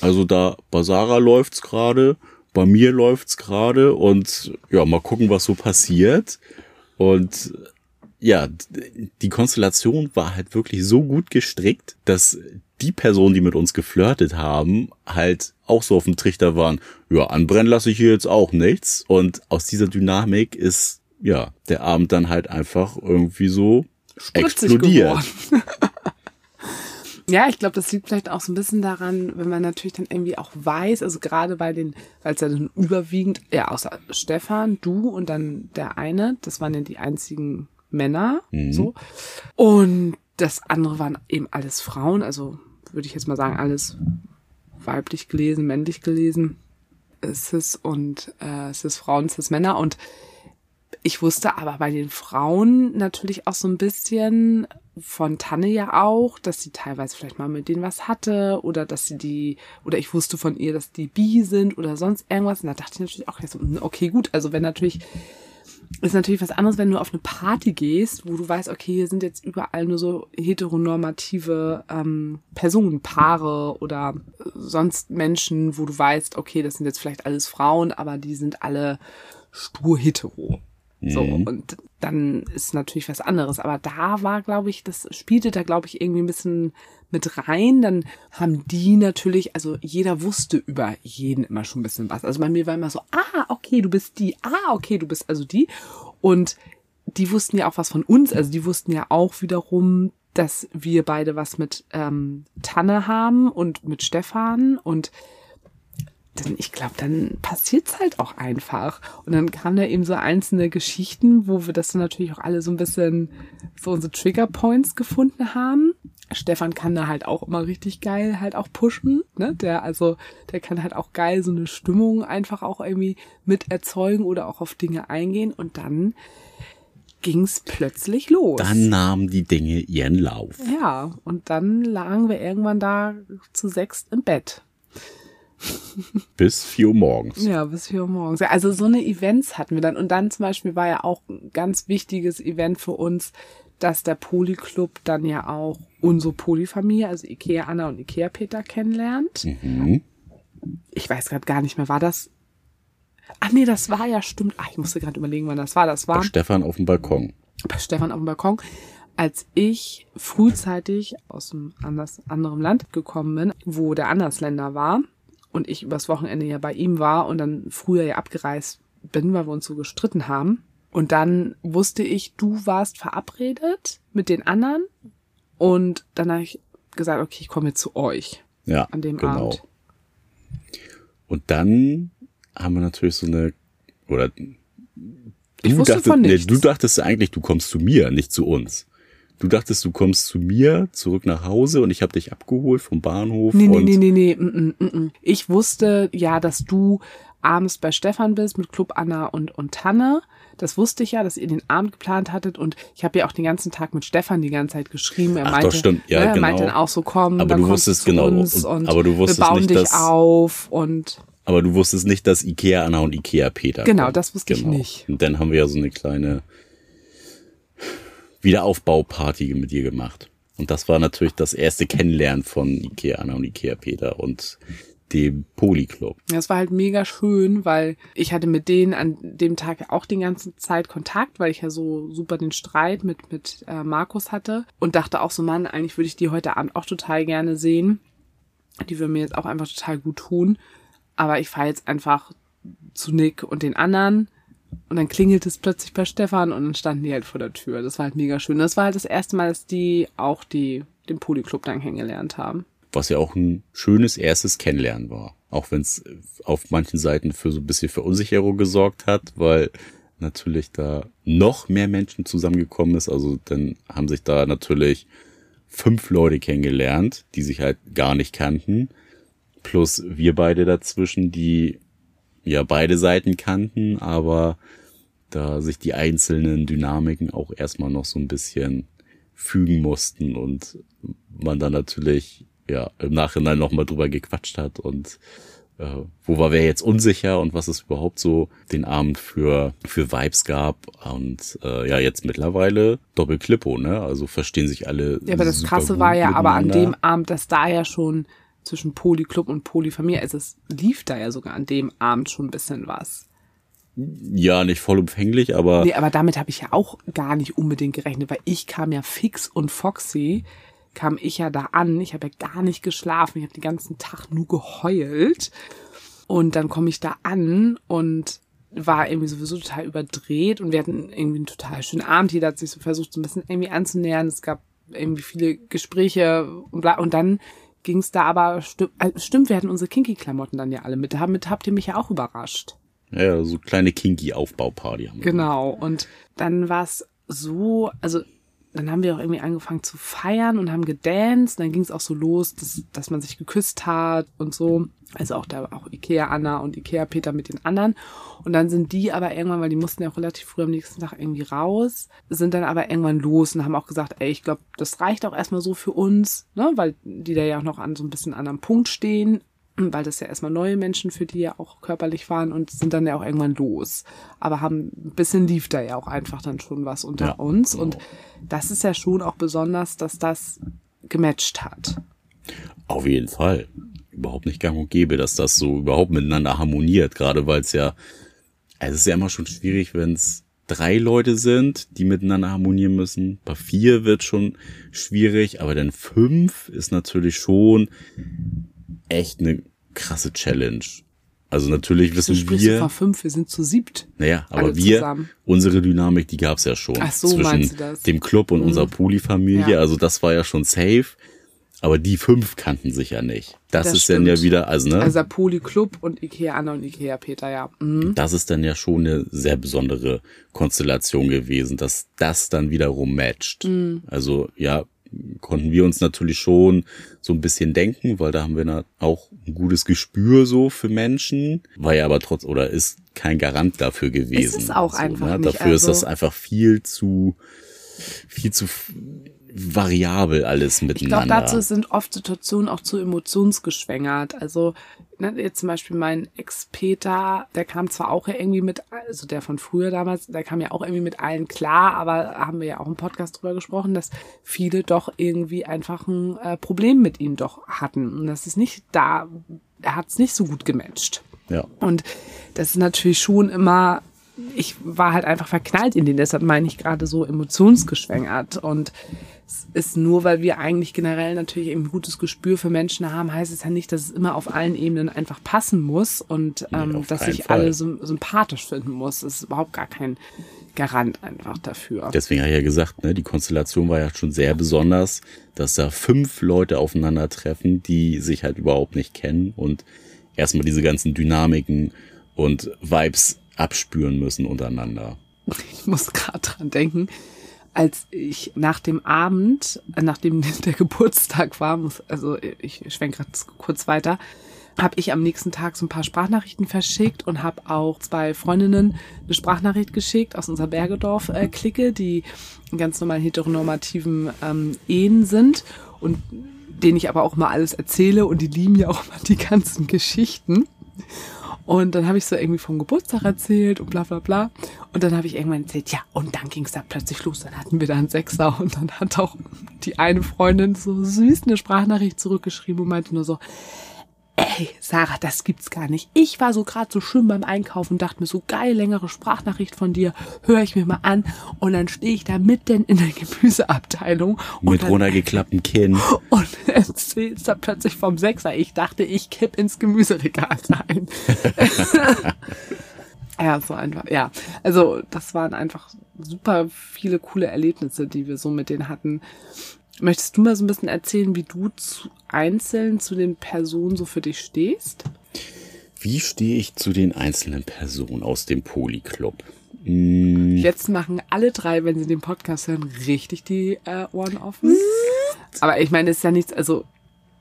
also da bei Sarah läuft's gerade, bei mir läuft's gerade und ja, mal gucken, was so passiert. Und ja, die Konstellation war halt wirklich so gut gestrickt, dass die Personen, die mit uns geflirtet haben, halt auch so auf dem Trichter waren, ja, anbrennen lasse ich hier jetzt auch nichts. Und aus dieser Dynamik ist, ja, der Abend dann halt einfach irgendwie so Spritzig explodiert. Ja, ich glaube, das liegt vielleicht auch so ein bisschen daran, wenn man natürlich dann irgendwie auch weiß, also gerade bei den, weil es ja dann überwiegend, ja, außer Stefan, du und dann der eine, das waren ja die einzigen Männer, mhm. so. Und das andere waren eben alles Frauen, also würde ich jetzt mal sagen, alles weiblich gelesen, männlich gelesen, Cis und äh, Cis Frauen, Cis Männer und ich wusste aber bei den Frauen natürlich auch so ein bisschen von Tanne ja auch, dass sie teilweise vielleicht mal mit denen was hatte oder dass sie die, oder ich wusste von ihr, dass die bi sind oder sonst irgendwas. Und da dachte ich natürlich auch, hm, okay, gut, also wenn natürlich, ist natürlich was anderes, wenn du auf eine Party gehst, wo du weißt, okay, hier sind jetzt überall nur so heteronormative ähm, Personen, Paare oder sonst Menschen, wo du weißt, okay, das sind jetzt vielleicht alles Frauen, aber die sind alle stur hetero. So, mhm. und dann ist natürlich was anderes. Aber da war, glaube ich, das spielte da, glaube ich, irgendwie ein bisschen mit rein. Dann haben die natürlich, also jeder wusste über jeden immer schon ein bisschen was. Also bei mir war immer so, ah, okay, du bist die, ah, okay, du bist also die. Und die wussten ja auch was von uns. Also die wussten ja auch wiederum, dass wir beide was mit ähm, Tanne haben und mit Stefan und dann, ich glaube, dann passiert's halt auch einfach. Und dann kamen da eben so einzelne Geschichten, wo wir das dann natürlich auch alle so ein bisschen so unsere Trigger Points gefunden haben. Stefan kann da halt auch immer richtig geil halt auch pushen, ne? Der also, der kann halt auch geil so eine Stimmung einfach auch irgendwie mit erzeugen oder auch auf Dinge eingehen und dann ging's plötzlich los. Dann nahmen die Dinge ihren Lauf. Ja, und dann lagen wir irgendwann da zu sechst im Bett. bis vier Uhr morgens. Ja, bis vier Uhr morgens. Also so eine Events hatten wir dann. Und dann zum Beispiel war ja auch ein ganz wichtiges Event für uns, dass der Polyclub dann ja auch unsere Polyfamilie, also Ikea Anna und Ikea Peter kennenlernt. Mhm. Ich weiß gerade gar nicht mehr, war das? Ach nee, das war ja stimmt. Ach, ich musste gerade überlegen, wann das war. Das war bei Stefan auf dem Balkon. Bei Stefan auf dem Balkon. Als ich frühzeitig aus einem anders, anderen Land gekommen bin, wo der Andersländer war, und ich übers Wochenende ja bei ihm war und dann früher ja abgereist bin, weil wir uns so gestritten haben. Und dann wusste ich, du warst verabredet mit den anderen und dann habe ich gesagt, okay, ich komme jetzt zu euch. Ja, an dem genau. Abend. Und dann haben wir natürlich so eine oder du ich wusste dachtest, von nichts. Nee, du dachtest eigentlich, du kommst zu mir, nicht zu uns. Du dachtest, du kommst zu mir zurück nach Hause und ich habe dich abgeholt vom Bahnhof. Nee, nee, nee, nee, nee. Mm, mm, mm. Ich wusste ja, dass du abends bei Stefan bist mit Club Anna und, und Tanne. Das wusste ich ja, dass ihr den Abend geplant hattet und ich habe ja auch den ganzen Tag mit Stefan die ganze Zeit geschrieben. Er Ach, meinte, doch, stimmt. Ja, ne, er genau. meinte dann auch so, komm, aber du wusstest genau, und, und aber du wusstest wir bauen nicht, dich dass, auf und aber du wusstest nicht, dass Ikea Anna und Ikea Peter. Genau, kommen. das wusste genau. ich nicht. Und dann haben wir ja so eine kleine Wiederaufbauparty mit dir gemacht. Und das war natürlich das erste Kennenlernen von Ikea Anna und Ikea Peter und dem Polyclub. Ja, es war halt mega schön, weil ich hatte mit denen an dem Tag auch die ganze Zeit Kontakt, weil ich ja so super den Streit mit, mit äh, Markus hatte und dachte auch so, Mann, eigentlich würde ich die heute Abend auch total gerne sehen. Die würden mir jetzt auch einfach total gut tun. Aber ich fahre jetzt einfach zu Nick und den anderen und dann klingelt es plötzlich bei Stefan und dann standen die halt vor der Tür. Das war halt mega schön. Das war halt das erste Mal, dass die auch die, den Polyclub dann kennengelernt haben. Was ja auch ein schönes erstes Kennenlernen war. Auch wenn es auf manchen Seiten für so ein bisschen Verunsicherung gesorgt hat, weil natürlich da noch mehr Menschen zusammengekommen ist. Also dann haben sich da natürlich fünf Leute kennengelernt, die sich halt gar nicht kannten. Plus wir beide dazwischen, die ja beide Seiten kannten, aber da sich die einzelnen Dynamiken auch erstmal noch so ein bisschen fügen mussten und man dann natürlich ja im Nachhinein nochmal drüber gequatscht hat und äh, wo war wer jetzt unsicher und was es überhaupt so den Abend für für Vibes gab und äh, ja jetzt mittlerweile Doppelklippo, ne? Also verstehen sich alle. Ja, aber das krasse war ja aber an dem Abend, dass da ja schon zwischen Polyclub und Polyfamilie. Also es lief da ja sogar an dem Abend schon ein bisschen was. Ja, nicht vollumfänglich, aber. Nee, aber damit habe ich ja auch gar nicht unbedingt gerechnet, weil ich kam ja fix und Foxy, kam ich ja da an. Ich habe ja gar nicht geschlafen. Ich habe den ganzen Tag nur geheult. Und dann komme ich da an und war irgendwie sowieso total überdreht und wir hatten irgendwie einen total schönen Abend. Jeder hat sich so versucht, so ein bisschen irgendwie anzunähern. Es gab irgendwie viele Gespräche und bla. Und dann ging es da aber, stimmt, äh, stimmt, wir hatten unsere Kinky-Klamotten dann ja alle mit. Damit habt ihr mich ja auch überrascht. Ja, so kleine Kinky-Aufbauparty haben wir. Genau. Und dann war es so, also dann haben wir auch irgendwie angefangen zu feiern und haben gedanced. Dann ging es auch so los, dass, dass man sich geküsst hat und so. Also auch da auch Ikea Anna und Ikea Peter mit den anderen. Und dann sind die aber irgendwann, weil die mussten ja auch relativ früh am nächsten Tag irgendwie raus, sind dann aber irgendwann los und haben auch gesagt, ey, ich glaube, das reicht auch erstmal so für uns, ne? Weil die da ja auch noch an so ein bisschen anderen Punkt stehen weil das ja erstmal neue Menschen für die ja auch körperlich waren und sind dann ja auch irgendwann los. Aber haben ein bisschen lief da ja auch einfach dann schon was unter Ja, uns. genau. Und das ist ja schon auch besonders, dass das gematcht hat. Auf jeden Fall. Überhaupt nicht gang und gäbe, dass das so überhaupt miteinander harmoniert, gerade weil es ja, es ist ja immer schon schwierig, wenn es drei Leute sind, die miteinander harmonieren müssen. Bei vier wird schon schwierig, aber dann fünf ist natürlich schon echt eine krasse Challenge. Also natürlich Du wissen du wir, von fünf, wir sind zu siebt. naja, aber wir, zusammen. unsere Dynamik, die gab's ja schon Ach so, zwischen meinst du das? Mhm. dem Club und unserer Polyfamilie. Ja. Also das war ja schon safe. Aber die fünf kannten sich ja nicht. Das, Das ist dann ja stimmt. wieder, also ne, Also Poli Club und Ikea Anna und Ikea Peter, ja. Mhm. das ist dann ja schon eine sehr besondere Konstellation gewesen, dass das dann wiederum matcht. Mhm. Also ja, konnten wir uns natürlich schon so ein bisschen denken, weil da haben wir auch ein gutes Gespür so für Menschen, war ja aber trotz oder ist kein Garant dafür gewesen. es auch so, einfach ne? nicht, Dafür ist also- das einfach viel zu viel zu variabel alles Ich miteinander. glaube, dazu sind oft Situationen auch zu emotionsgeschwängert. Also, ne, jetzt zum Beispiel mein Ex-Peter, der kam zwar auch ja irgendwie mit, also der von früher damals, der kam ja auch irgendwie mit allen klar, aber haben wir ja auch im Podcast drüber gesprochen, dass viele doch irgendwie einfach ein äh, Problem mit ihm doch hatten. Und das ist nicht da, er hat es nicht so gut gematcht. ja. Und das ist natürlich schon immer, ich war halt einfach verknallt in den, deshalb meine ich gerade so emotionsgeschwängert. Und es ist nur, weil wir eigentlich generell natürlich eben ein gutes Gespür für Menschen haben, heißt es ja nicht, dass es immer auf allen Ebenen einfach passen muss und ähm, auf dass sich Fall. alle sym- sympathisch finden muss. Das ist überhaupt gar kein Garant einfach dafür. Deswegen habe ich ja gesagt, ne, die Konstellation war ja schon sehr besonders, dass da fünf Leute aufeinandertreffen, die sich halt überhaupt nicht kennen und erstmal diese ganzen Dynamiken und Vibes abspüren müssen untereinander. Ich muss gerade dran denken, als ich nach dem Abend, äh, nachdem der Geburtstag war, muss, also ich schwenk gerade kurz weiter, habe ich am nächsten Tag so ein paar Sprachnachrichten verschickt und habe auch zwei Freundinnen eine Sprachnachricht geschickt aus unserer Bergedorf-Clique, die in ganz normalen heteronormativen ähm, Ehen sind und denen ich aber auch mal alles erzähle und die lieben ja auch mal die ganzen Geschichten. Und dann habe ich so irgendwie vom Geburtstag erzählt und bla bla bla. Und dann habe ich irgendwann erzählt, ja, und dann ging es da plötzlich los. Dann hatten wir da einen Sechser und dann hat auch die eine Freundin so süß eine Sprachnachricht zurückgeschrieben und meinte nur so, ey, Sarah, das gibt's gar nicht. Ich war so gerade so schön beim Einkaufen und dachte mir so, geil, längere Sprachnachricht von dir, höre ich mir mal an. Und dann stehe ich da mitten in der Gemüseabteilung und Mit dann runtergeklapptem Kinn. und erzählst da plötzlich vom Sechser. Ich dachte, ich kipp ins Gemüseregal rein. ja, so einfach, ja. Also, das waren einfach super viele coole Erlebnisse, die wir so mit denen hatten. Möchtest du mal so ein bisschen erzählen, wie du zu einzeln zu den Personen so für dich stehst? Wie stehe ich zu den einzelnen Personen aus dem Polyclub? Hm, Jetzt machen alle drei, wenn sie den Podcast hören, richtig die äh, Ohren offen. Aber ich meine, es ist ja nichts, also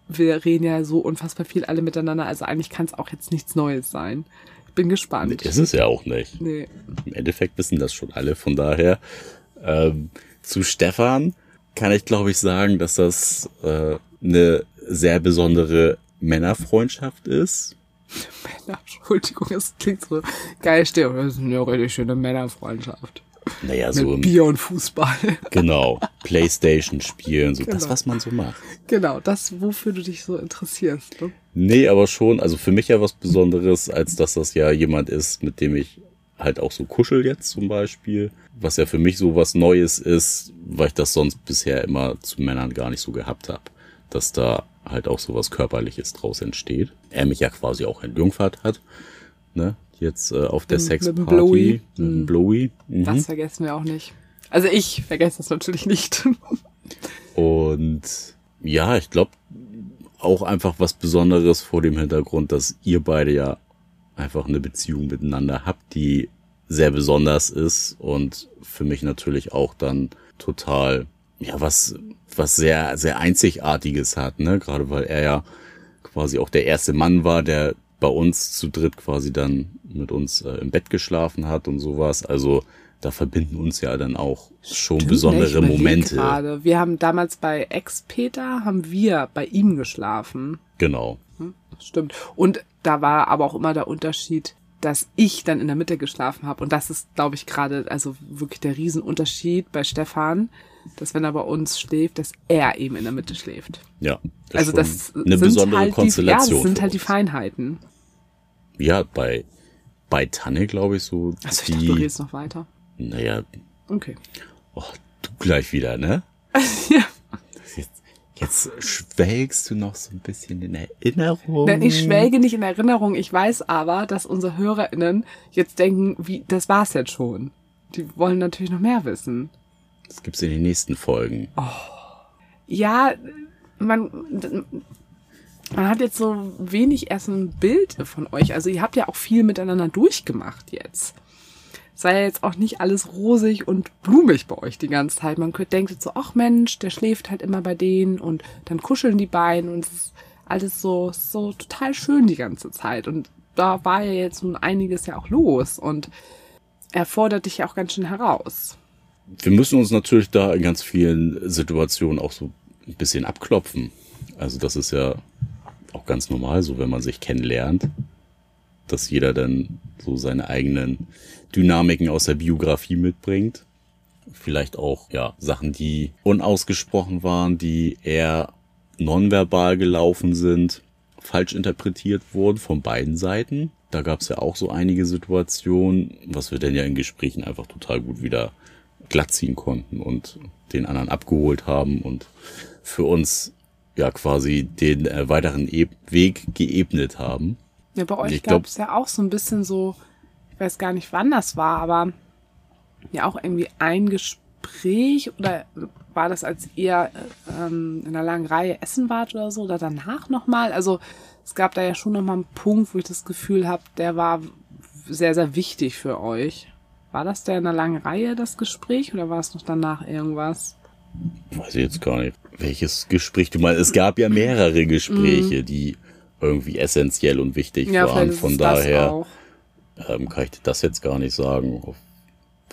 wir reden ja so unfassbar viel alle miteinander, also eigentlich kann es auch jetzt nichts Neues sein. Ich bin gespannt. ist es ja auch nicht. Nee. Im Endeffekt wissen das schon alle. Von daher ähm, zu Stefan kann ich, glaube ich, sagen, dass das äh, eine sehr besondere Männerfreundschaft ist. Männer, Entschuldigung, es klingt so geil. Steh, das ist eine richtig schöne Männerfreundschaft. Naja, so Mit Bier und Fußball. genau, Playstation spielen, so das, Genau. was man so macht. genau, das, wofür du dich so interessierst. Ne? Nee, aber schon, also für mich ja was Besonderes, als dass das ja jemand ist, mit dem ich halt auch so kuschel jetzt zum Beispiel, was ja für mich so was Neues ist, weil ich das sonst bisher immer zu Männern gar nicht so gehabt habe, dass da halt auch so was Körperliches draus entsteht. Er mich ja quasi auch entjungfert hat, ne? Jetzt äh, auf der Mit- mit dem Sexparty Blowy. mit dem Mhm. Blowy. Mhm. Das vergessen wir auch nicht. Also ich vergesse das natürlich nicht. Und ja, ich glaube auch einfach was Besonderes vor dem Hintergrund, dass ihr beide ja einfach eine Beziehung miteinander habt, die sehr besonders ist und für mich natürlich auch dann total, ja, was, was sehr, sehr einzigartiges hat, ne? Gerade weil er ja quasi auch der erste Mann war, der bei uns zu dritt quasi dann mit uns äh, im Bett geschlafen hat und sowas. Also da verbinden uns ja dann auch schon Stimmt, ne? Besondere Momente. Gerade. Wir haben damals bei Ex-Peter, haben wir bei ihm geschlafen. Genau. Stimmt. Und da war aber auch immer der Unterschied, dass ich dann in der Mitte geschlafen habe. Und das ist, glaube ich, gerade also wirklich der Riesenunterschied bei Stefan, dass wenn er bei uns schläft, dass er eben in der Mitte schläft. Ja. ist also das eine sind besondere halt Konstellation. Die, ja, das sind halt die. Feinheiten. Ja, bei, bei Tanne, glaube ich, so Also ich dachte, du die, redest noch weiter. naja, Okay. oh, du gleich wieder, ne? ja. Jetzt, schwelgst du noch so ein bisschen in Erinnerung. Denn ich schwelge nicht in Erinnerung. Ich weiß aber, dass unsere HörerInnen jetzt denken, wie, das war's jetzt schon. Die wollen natürlich noch mehr wissen. Das gibt's in den nächsten Folgen. Ja, man, man hat jetzt so wenig erst ein Bild von euch. Also ihr habt ja auch viel miteinander durchgemacht jetzt. War ja jetzt auch nicht alles rosig und blumig bei euch die ganze Zeit. Man denkt jetzt so, ach Mensch, der schläft halt immer bei denen und dann kuscheln die beiden und es ist alles so, so total schön die ganze Zeit. Und da war ja jetzt nun einiges ja auch los und er fordert dich ja auch ganz schön heraus. Wir müssen uns natürlich da in ganz vielen Situationen auch so ein bisschen abklopfen. Also das ist ja auch ganz normal so, wenn man sich kennenlernt, dass jeder dann so seine eigenen Dynamiken aus der Biografie mitbringt. Vielleicht auch, ja, Sachen, die unausgesprochen waren, die eher nonverbal gelaufen sind, falsch interpretiert wurden von beiden Seiten. Da gab es ja auch so einige Situationen, was wir denn ja in Gesprächen einfach total gut wieder glatt ziehen konnten und den anderen abgeholt haben und für uns ja quasi den äh, weiteren e Weg geebnet haben. Ja, bei euch gab es ja auch so ein bisschen so, ich weiß gar nicht, wann das war, aber ja auch irgendwie ein Gespräch oder war das, als ihr äh, ähm, in einer langen Reihe essen wart oder so oder danach nochmal? Also es gab da ja schon nochmal einen Punkt, wo ich das Gefühl habe, der war sehr, sehr wichtig für euch. War das der in einer langen Reihe, das Gespräch, oder war es noch danach irgendwas? Weiß ich jetzt gar nicht, welches Gespräch du meinst. Es gab ja mehrere Gespräche, die irgendwie essentiell und wichtig. Ja, waren. Von es daher ähm, kann ich dir das jetzt gar nicht sagen,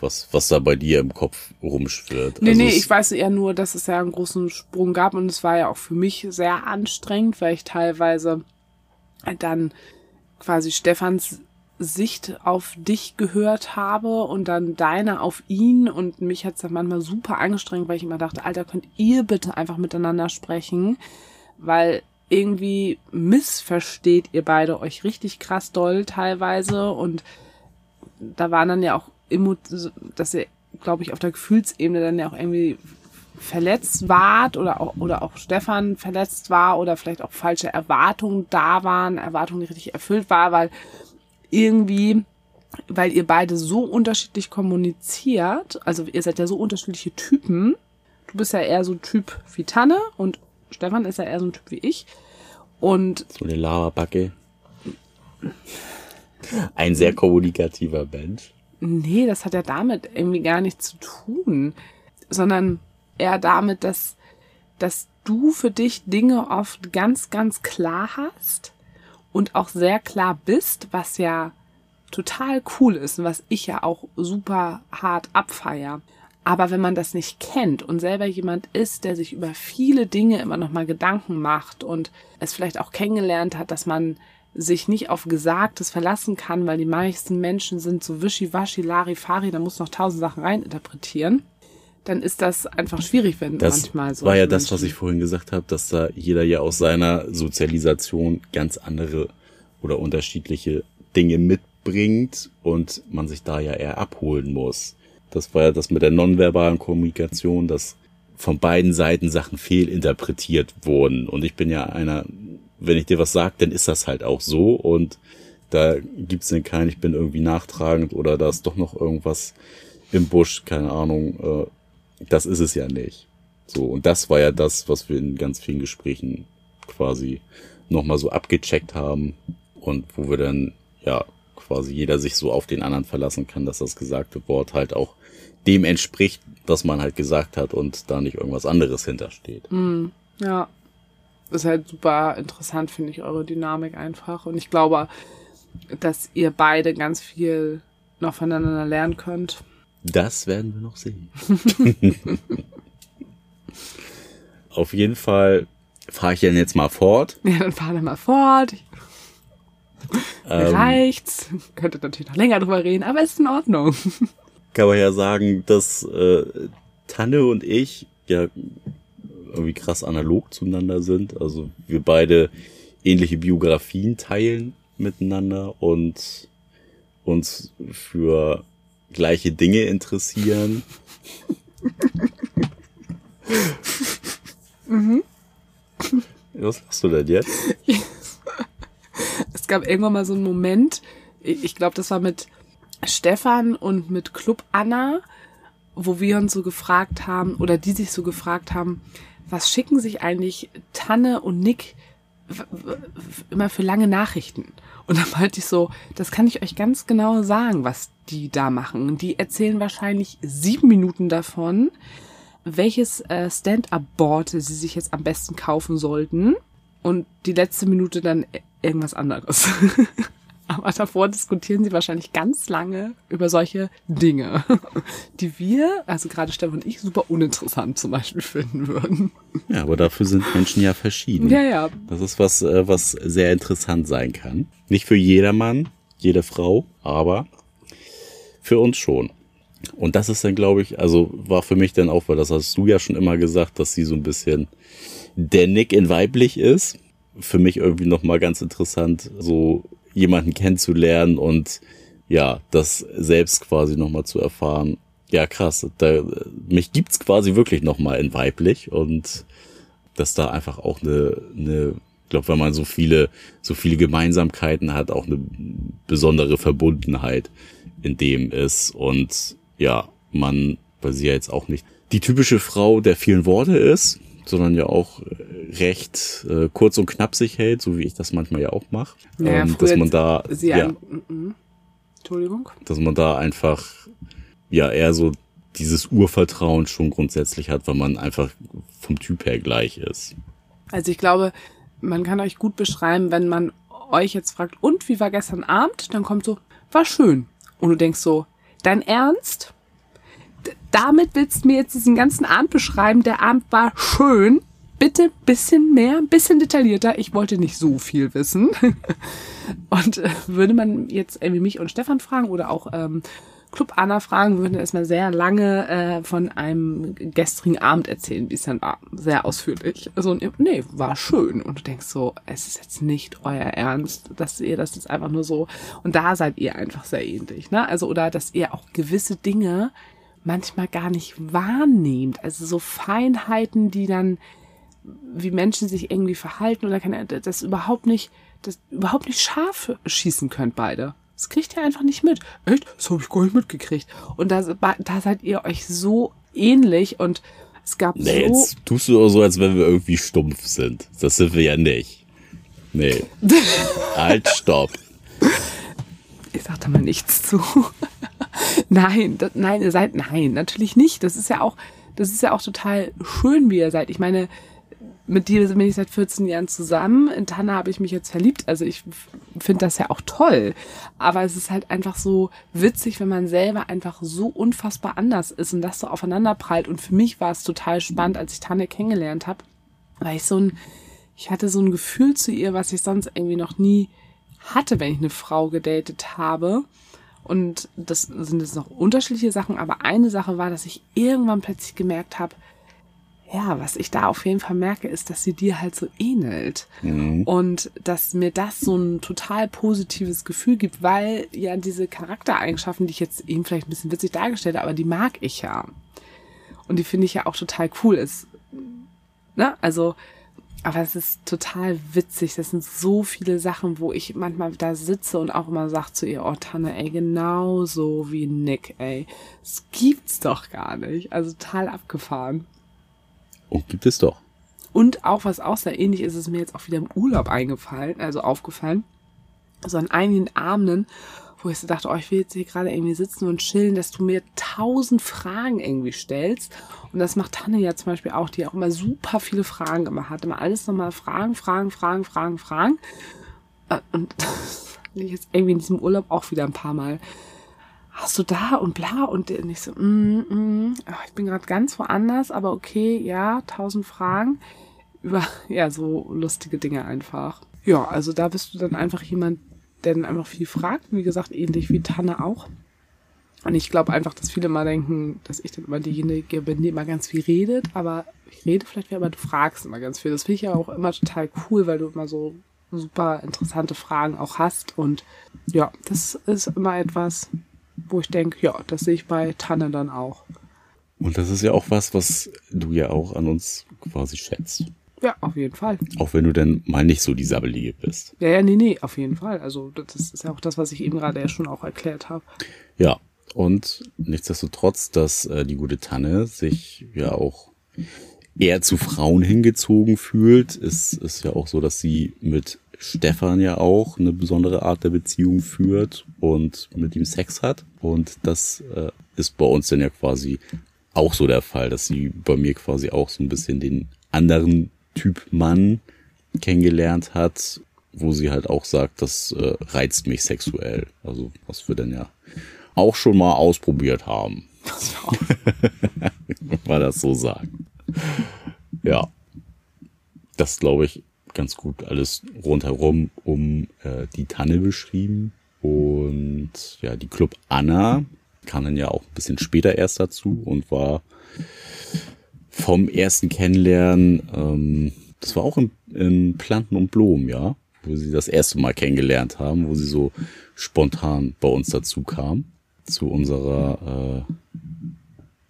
was, was da bei dir im Kopf rumschwirrt. Nee, Also nee, es- ich weiß eher nur, dass es ja einen großen Sprung gab und es war ja auch für mich sehr anstrengend, weil ich teilweise dann quasi Stefans Sicht auf dich gehört habe und dann deine auf ihn und mich hat's dann manchmal super angestrengt, weil ich immer dachte, Alter, könnt ihr bitte einfach miteinander sprechen, weil irgendwie missversteht ihr beide euch richtig krass doll teilweise und da waren dann ja auch Emo dass ihr, glaube ich, auf der Gefühlsebene dann ja auch irgendwie verletzt wart oder auch, oder auch Stefan verletzt war oder vielleicht auch falsche Erwartungen da waren, Erwartungen, die richtig erfüllt war, weil irgendwie, weil ihr beide so unterschiedlich kommuniziert, also ihr seid ja so unterschiedliche Typen. Du bist ja eher so Typ wie Tanne und Stefan ist ja eher so ein Typ wie ich. Und so eine Lavabacke. Ein sehr kommunikativer Mensch. Nee, das hat ja damit irgendwie gar nichts zu tun, sondern eher damit, dass, dass du für dich Dinge oft ganz, ganz klar hast und auch sehr klar bist, was ja total cool ist und was ich ja auch super hart abfeier. Aber wenn man das nicht kennt und selber jemand ist, der sich über viele Dinge immer noch mal Gedanken macht und es vielleicht auch kennengelernt hat, dass man sich nicht auf Gesagtes verlassen kann, weil die meisten Menschen sind so wischiwaschi, Larifari, da muss noch tausend Sachen reininterpretieren, dann ist das einfach schwierig, wenn Das manchmal so. war ja das, was ich vorhin gesagt habe, dass da jeder ja aus seiner Sozialisation ganz andere oder unterschiedliche Dinge bringt und man sich da ja eher abholen muss. Das war ja das mit der nonverbalen Kommunikation, dass von beiden Seiten Sachen fehlinterpretiert wurden. Und ich bin ja einer, wenn ich dir was sage, dann ist das halt auch so. Und da gibt's denn keinen, ich bin irgendwie nachtragend oder da ist doch noch irgendwas im Busch, keine Ahnung. Äh, das ist es ja nicht. So, und das war ja das, was wir in ganz vielen Gesprächen quasi nochmal so abgecheckt haben und wo wir dann, ja, quasi jeder sich so auf den anderen verlassen kann, dass das gesagte Wort halt auch dem entspricht, was man halt gesagt hat und da nicht irgendwas anderes hintersteht. Mm, ja. ist halt super interessant, finde ich, eure Dynamik einfach. Und ich glaube, dass ihr beide ganz viel noch voneinander lernen könnt. Das werden wir noch sehen. Auf jeden Fall fahre ich dann jetzt mal fort. Ja, dann fahren wir mal fort. Ähm, Reicht's. Könnte natürlich noch länger drüber reden, aber ist in Ordnung. Kann man ja sagen, dass äh, Tanne und ich ja irgendwie krass analog zueinander sind. Also wir beide ähnliche Biografien teilen miteinander und uns für gleiche Dinge interessieren. mhm. Was machst du denn jetzt? Es gab irgendwann mal so einen Moment, ich glaube, das war mit Stefan und mit Club Anna, wo wir uns so gefragt haben, oder die sich so gefragt haben, was schicken sich eigentlich Tanne und Nick immer für lange Nachrichten? Und dann meinte ich so, das kann ich euch ganz genau sagen, was die da machen. Die erzählen wahrscheinlich sieben Minuten davon, welches äh, Stand-up-Board sie sich jetzt am besten kaufen sollten. Und die letzte Minute dann irgendwas anderes. Aber davor diskutieren sie wahrscheinlich ganz lange über solche Dinge, die wir, also gerade Stefan und ich, super uninteressant zum Beispiel finden würden. Ja, aber dafür sind Menschen ja verschieden. Ja, ja. Das ist was, äh, was sehr interessant sein kann. Nicht für jedermann, jede Frau, aber für uns schon. Und das ist dann, glaube ich, also war für mich dann auch, weil das hast du ja schon immer gesagt, dass sie so ein bisschen der Nick in weiblich ist. Für mich irgendwie nochmal ganz interessant, so jemanden kennenzulernen und ja, das selbst quasi nochmal zu erfahren. Ja, krass. Da, mich gibt's quasi wirklich nochmal in weiblich und dass da einfach auch eine, eine ich glaube, wenn man so viele, so viele Gemeinsamkeiten hat, auch eine besondere Verbundenheit in dem ist. Und ja, man, weil sie ja jetzt auch nicht die typische Frau der vielen Worte ist, sondern ja auch recht äh, kurz und knapp sich hält, so wie ich das manchmal ja auch mache. Ja, ähm, dass man da, ja, ein, mm, mm. Entschuldigung, dass man da einfach ja eher so dieses Urvertrauen schon grundsätzlich hat, weil man einfach vom Typ her gleich ist. Also ich glaube, man kann euch gut beschreiben, wenn man euch jetzt fragt, und wie war gestern Abend? Dann kommt so, war schön. Und du denkst so, dein Ernst? Damit willst du mir jetzt diesen ganzen Abend beschreiben. Der Abend war schön. Bitte bisschen mehr, bisschen detaillierter. Ich wollte nicht so viel wissen. Und äh, würde man jetzt irgendwie mich und Stefan fragen oder auch ähm, Club Anna fragen, würden erstmal sehr lange äh, von einem gestrigen Abend erzählen, wie es dann war. Sehr ausführlich. Also, nee, war schön. Und du denkst so, es ist jetzt nicht euer Ernst, dass ihr das jetzt einfach nur so. Und da seid ihr einfach sehr ähnlich, ne? Also, oder dass ihr auch gewisse Dinge manchmal gar nicht wahrnehmt. Also so Feinheiten, die dann, wie Menschen sich irgendwie verhalten oder kann das überhaupt nicht, das überhaupt nicht scharf schießen könnt beide. Das kriegt ihr einfach nicht mit. Echt? Das habe ich gar nicht mitgekriegt. Und da, da seid ihr euch so ähnlich und es gab nee, so. Jetzt tust du auch so, als wenn wir irgendwie stumpf sind. Das sind wir ja nicht. Nee. halt, stopp. Ich sag da mal nichts zu. nein, das, nein, ihr seid, nein, natürlich nicht. Das ist ja auch, das ist ja auch total schön, wie ihr seid. Ich meine, mit dir bin ich seit 14 Jahren zusammen. In Tanne habe ich mich jetzt verliebt. Also ich finde das ja auch toll. Aber es ist halt einfach so witzig, wenn man selber einfach so unfassbar anders ist und das so aufeinander prallt. Und für mich war es total spannend, als ich Tanne kennengelernt habe, weil ich so ein, ich hatte so ein Gefühl zu ihr, was ich sonst irgendwie noch nie hatte, wenn ich eine Frau gedatet habe. Und das sind jetzt noch unterschiedliche Sachen, aber eine Sache war, dass ich irgendwann plötzlich gemerkt habe, ja, was ich da auf jeden Fall merke, ist, dass sie dir halt so ähnelt. Mhm. Und dass mir das so ein total positives Gefühl gibt, weil ja diese Charaktereigenschaften, die ich jetzt eben vielleicht ein bisschen witzig dargestellt habe, aber die mag ich ja. Und die finde ich ja auch total cool. Ist, ne? Also, aber es ist total witzig. Das sind so viele Sachen, wo ich manchmal da sitze und auch immer sage zu ihr, oh Tanne, ey, genauso wie Nick, ey. Das gibt's doch gar nicht. Also total abgefahren. Und gibt es doch. Und auch was auch sehr ähnlich ist, ist mir jetzt auch wieder im Urlaub eingefallen, also aufgefallen. So an einigen Abenden, wo ich so dachte, oh, ich will jetzt hier gerade irgendwie sitzen und chillen, dass du mir tausend Fragen irgendwie stellst. Und das macht Tanne ja zum Beispiel auch, die auch immer super viele Fragen immer hat. Immer alles nochmal Fragen, Fragen, Fragen, Fragen, Fragen. Äh, und das ich jetzt irgendwie in diesem Urlaub auch wieder ein paar Mal hast du da und bla und nicht so, mm, mm, ich bin gerade ganz woanders, aber okay, ja, tausend Fragen über, ja, so lustige Dinge einfach. Ja, also da bist du dann einfach jemand, der dann einfach viel fragt, wie gesagt, ähnlich wie Tanne auch. Und ich glaube einfach, dass viele mal denken, dass ich dann immer diejenige bin, die immer ganz viel redet, aber ich rede vielleicht mehr, aber du fragst immer ganz viel. Das finde ich ja auch immer total cool, weil du immer so super interessante Fragen auch hast. Und ja, das ist immer etwas, wo ich denke, ja, das sehe ich bei Tanne dann auch. Und das ist ja auch was, was du ja auch an uns quasi schätzt. Ja, auf jeden Fall. Auch wenn du denn mal nicht so die Sabbelige bist. Ja, ja, nee, nee, auf jeden Fall. Also das ist ja auch das, was ich eben gerade ja schon auch erklärt habe. Ja, und nichtsdestotrotz, dass äh, die gute Tanne sich ja auch eher zu Frauen hingezogen fühlt, ist, ist ja auch so, dass sie mit Stefan ja auch eine besondere Art der Beziehung führt und mit ihm Sex hat. Und das äh, ist bei uns dann ja quasi auch so der Fall, dass sie bei mir quasi auch so ein bisschen den anderen Typ Mann kennengelernt hat, wo sie halt auch sagt, das äh, reizt mich sexuell. Also was wir dann ja auch schon mal ausprobiert haben. mal das so sagen. Ja. Das glaube ich ganz gut alles rundherum um äh, die Tanne beschrieben. Und ja, die Club Anna kam dann ja auch ein bisschen später erst dazu und war vom ersten Kennenlernen, ähm, das war auch im, im Planten und Blumen, ja, wo sie das erste Mal kennengelernt haben, wo sie so spontan bei uns dazu kam, zu unserer äh,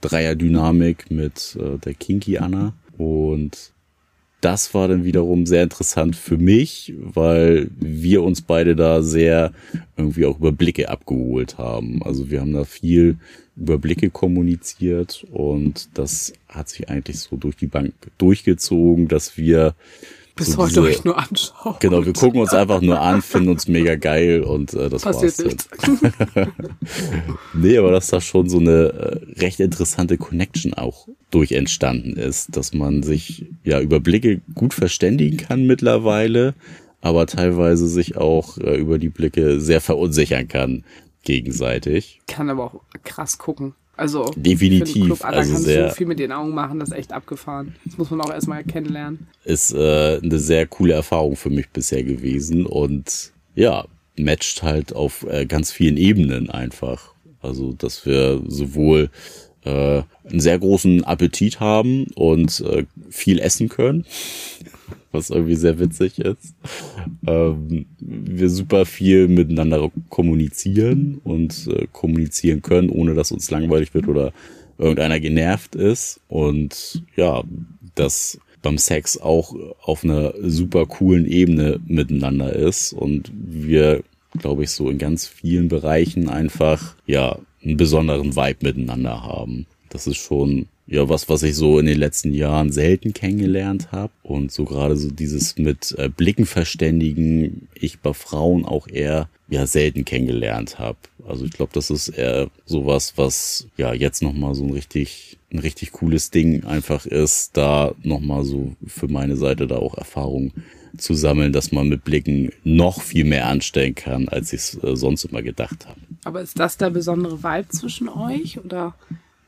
Dreierdynamik mit äh, der Kinky Anna. Und das war dann wiederum sehr interessant für mich, weil wir uns beide da sehr irgendwie auch über Blicke abgeholt haben. Also wir haben da viel über Blicke kommuniziert und das hat sich eigentlich so durch die Bank durchgezogen, dass wir bis so heute euch nur anschauen. Genau, wir gucken uns einfach nur an, finden uns mega geil und äh, das Passiert war's dann. nee, aber dass da schon so eine äh, recht interessante Connection auch durch entstanden ist, dass man sich ja über Blicke gut verständigen kann mittlerweile, aber teilweise sich auch äh, über die Blicke sehr verunsichern kann gegenseitig. Kann aber auch krass gucken. Also definitiv. Also kann sehr, so viel mit den Augen machen, das ist echt abgefahren. Das muss man auch erstmal kennenlernen. Ist äh, eine sehr coole Erfahrung für mich bisher gewesen und ja, matcht halt auf äh, ganz vielen Ebenen einfach. Also, dass wir sowohl äh, einen sehr großen Appetit haben und äh, viel essen können was irgendwie sehr witzig ist. Ähm, wir super viel miteinander kommunizieren und äh, kommunizieren können, ohne dass uns langweilig wird oder irgendeiner genervt ist. Und ja, das beim Sex auch auf einer super coolen Ebene miteinander ist und wir, glaube ich, so in ganz vielen Bereichen einfach, ja, einen besonderen Vibe miteinander haben. Das ist schon ja was, was ich so in den letzten Jahren selten kennengelernt habe. Und so gerade so dieses mit äh, Blicken verständigen, ich bei Frauen auch eher ja selten kennengelernt habe. Also ich glaube, das ist eher sowas, was ja jetzt nochmal so ein richtig, ein richtig cooles Ding einfach ist, da nochmal so für meine Seite da auch Erfahrung zu sammeln, dass man mit Blicken noch viel mehr anstellen kann, als ich es äh, sonst immer gedacht habe. Aber ist das der besondere Vibe zwischen euch oder?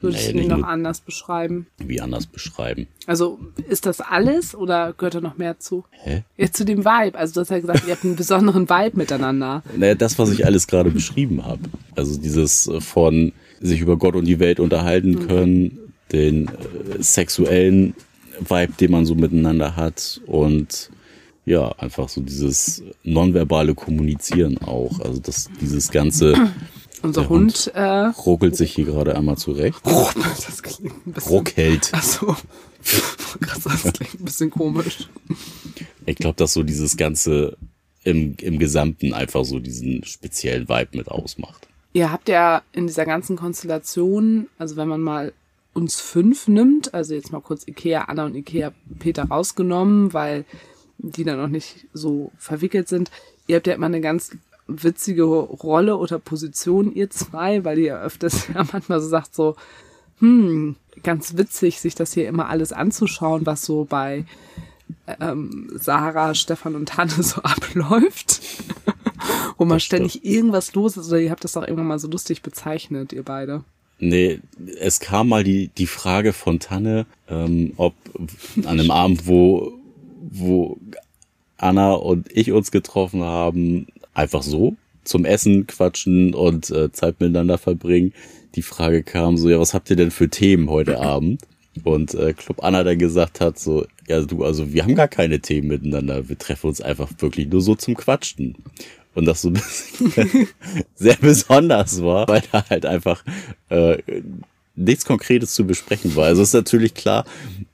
Würdest naja, du ihn noch anders beschreiben? Wie anders beschreiben? Also ist das alles oder gehört da noch mehr zu? Hä? Jetzt zu dem Vibe. Also du hast ja gesagt, ihr habt einen besonderen Vibe miteinander. Naja, das, was ich alles gerade beschrieben habe. Also dieses äh, von sich über Gott und die Welt unterhalten können, den äh, sexuellen Vibe, den man so miteinander hat und ja, einfach so dieses nonverbale Kommunizieren auch. Also das, dieses ganze. Unser Hund, Hund äh, ruckelt sich hier gerade einmal zurecht. Oh, das klingt ein bisschen. Ruckelt. Achso. Das klingt ein bisschen komisch. Ich glaube, dass so dieses ganze im, im Gesamten einfach so diesen speziellen Vibe mit ausmacht. Ihr habt ja in dieser ganzen Konstellation, also wenn man mal uns fünf nimmt, also jetzt mal kurz Ikea Anna und Ikea Peter rausgenommen, weil die da noch nicht so verwickelt sind. Ihr habt ja immer eine ganz witzige Rolle oder Position, ihr zwei, weil ihr öfters ja manchmal so sagt, so, hm, ganz witzig, sich das hier immer alles anzuschauen, was so bei ähm, Sarah, Stefan und Hanne so abläuft. Wo man ständig irgendwas los ist, oder ihr habt das auch irgendwann mal so lustig bezeichnet, ihr beide. Nee, es kam mal die, die Frage von Tanne, ähm, ob an einem Abend, wo wo Anna und ich uns getroffen haben, einfach so zum Essen quatschen und äh, Zeit miteinander verbringen. Die Frage kam so, ja, was habt ihr denn für Themen heute Abend? Und äh, Club Anna dann gesagt hat so, ja du, also wir haben gar keine Themen miteinander, wir treffen uns einfach wirklich nur so zum Quatschen. Und das so ein bisschen sehr besonders war, weil da halt einfach äh, nichts Konkretes zu besprechen war. Also ist natürlich klar,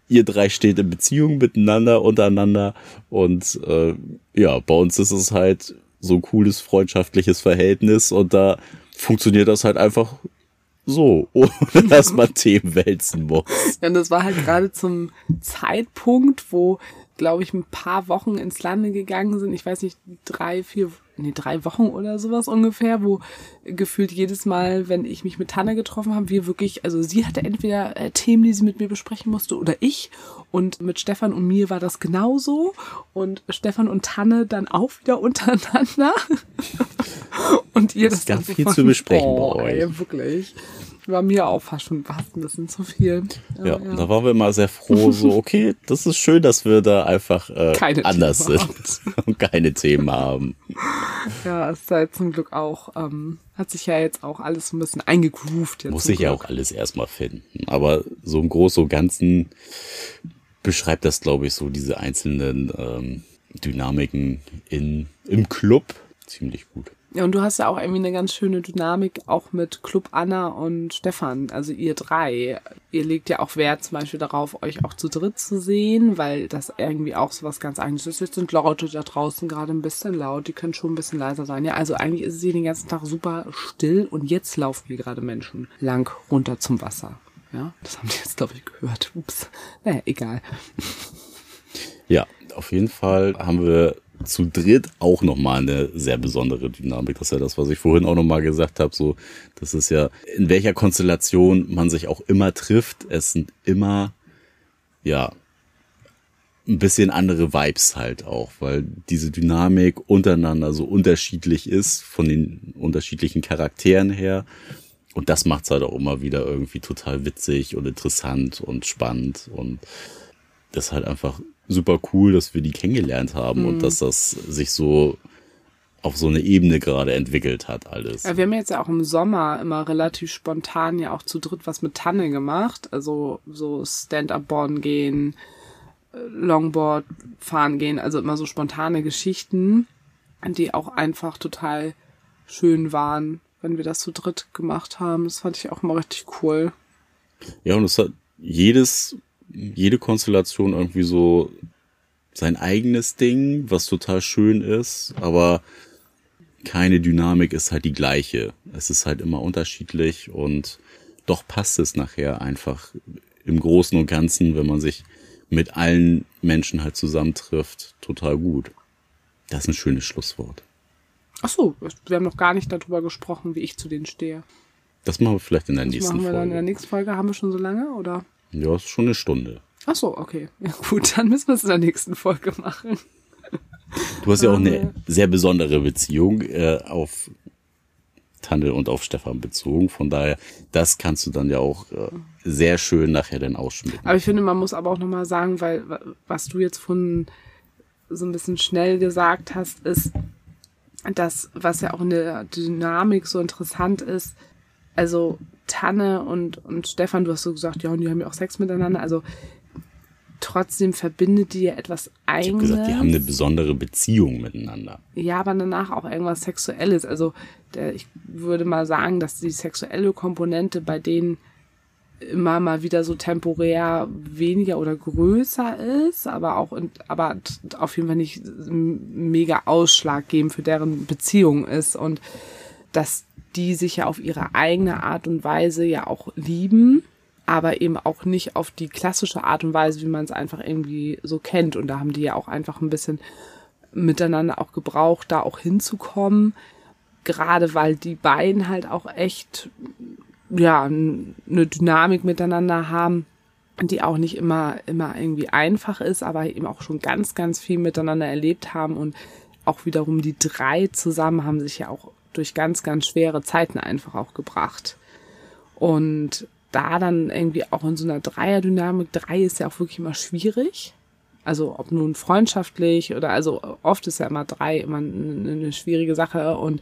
ihr drei steht in Beziehung miteinander, untereinander. Und äh, ja, bei uns ist es halt so ein cooles freundschaftliches Verhältnis und da funktioniert das halt einfach so, ohne dass man Themen wälzen muss. Ja, und das war halt gerade zum Zeitpunkt, wo, glaube ich, ein paar Wochen ins Lande gegangen sind. Ich weiß nicht, drei, vier nee, drei Wochen oder sowas ungefähr, wo gefühlt jedes Mal, wenn ich mich mit Tanne getroffen habe, wir wirklich, also sie hatte entweder äh, Themen, die sie mit mir besprechen musste oder ich. Und mit Stefan und mir war das genauso. Und Stefan und Tanne dann auch wieder untereinander. und ihr das, das ganz viel zu besprechen oh, bei euch. Ey, wirklich war mir auch fast schon fast ein bisschen zu viel. Ja, ja, da waren wir immer sehr froh, so, okay, das ist schön, dass wir da einfach äh, anders Themen sind und keine Themen haben. Ja, es ist halt zum Glück auch, ähm, hat sich ja jetzt auch alles ein bisschen eingegroovt. Jetzt Muss sich ja auch alles erstmal finden. Aber so im Großen und Ganzen beschreibt das, glaube ich, so diese einzelnen ähm, Dynamiken in, im Club ziemlich gut. Ja, und du hast ja auch irgendwie eine ganz schöne Dynamik auch mit Club Anna und Stefan, also ihr drei. Ihr legt ja auch Wert zum Beispiel darauf, euch auch zu dritt zu sehen, weil das irgendwie auch so was ganz eigenes ist. Jetzt sind Leute da draußen gerade ein bisschen laut, die können schon ein bisschen leiser sein. Ja, also eigentlich ist es hier den ganzen Tag super still und jetzt laufen hier gerade Menschen lang runter zum Wasser. Ja, das haben die jetzt, glaube ich, gehört. Ups. Naja, egal. Ja, auf jeden Fall haben wir zu dritt auch nochmal eine sehr besondere Dynamik. Das ist ja das, was ich vorhin auch nochmal gesagt habe. So, das ist ja, in welcher Konstellation man sich auch immer trifft. Es sind immer, ja, ein bisschen andere Vibes halt auch, weil diese Dynamik untereinander so unterschiedlich ist von den unterschiedlichen Charakteren her. Und das macht's halt auch immer wieder irgendwie total witzig und interessant und spannend und das ist halt einfach super cool, dass wir die kennengelernt haben mhm. und dass das sich so auf so eine Ebene gerade entwickelt hat alles. Ja, wir haben jetzt ja auch im Sommer immer relativ spontan ja auch zu dritt was mit Tanne gemacht. Also so Stand-up-Boarden gehen, äh, Longboard fahren gehen, also immer so spontane Geschichten, die auch einfach total schön waren, wenn wir das zu dritt gemacht haben. Das fand ich auch immer richtig cool. Ja, und es hat jedes jede Konstellation irgendwie so sein eigenes Ding, was total schön ist, aber keine Dynamik ist halt die gleiche. Es ist halt immer unterschiedlich und doch passt es nachher einfach im Großen und Ganzen, wenn man sich mit allen Menschen halt zusammentrifft, total gut. Das ist ein schönes Schlusswort. Ach so, wir haben noch gar nicht darüber gesprochen, wie ich zu denen stehe. Das machen wir vielleicht in der das nächsten Folge. Machen wir dann in der nächsten Folge. Haben wir schon so lange, oder? Ja, ist schon eine Stunde. Ach so, okay. Ja, gut, dann müssen wir es in der nächsten Folge machen. Du hast ja auch eine sehr besondere Beziehung äh, auf Tanne und auf Stefan bezogen. Von daher, das kannst du dann ja auch äh, sehr schön nachher dann ausschmücken. Aber ich finde, man muss aber auch nochmal sagen, weil was du jetzt von so ein bisschen schnell gesagt hast, ist, das, was ja auch in der Dynamik so interessant ist, also Tanne und, und Stefan, du hast so gesagt, ja, und die haben ja auch Sex miteinander. Also trotzdem verbindet die ja etwas Ich habe Eigenes. gesagt, die haben eine besondere Beziehung miteinander. Ja, aber danach auch irgendwas Sexuelles. Also der, ich würde mal sagen, dass die sexuelle Komponente bei denen immer mal wieder so temporär weniger oder größer ist, aber auch in, aber auf jeden Fall nicht mega ausschlaggebend für deren Beziehung ist und dass die sich ja auf ihre eigene Art und Weise ja auch lieben, aber eben auch nicht auf die klassische Art und Weise, wie man es einfach irgendwie so kennt. Und da haben die ja auch einfach ein bisschen miteinander auch gebraucht, da auch hinzukommen. Gerade weil die beiden halt auch echt, ja, eine Dynamik miteinander haben, die auch nicht immer, immer irgendwie einfach ist, aber eben auch schon ganz, ganz viel miteinander erlebt haben und auch wiederum die drei zusammen haben sich ja auch durch ganz, ganz schwere Zeiten einfach auch gebracht. Und da dann irgendwie auch in so einer Dreierdynamik, drei ist ja auch wirklich immer schwierig. Also ob nun freundschaftlich oder also oft ist ja immer drei immer eine, schwierige Sache und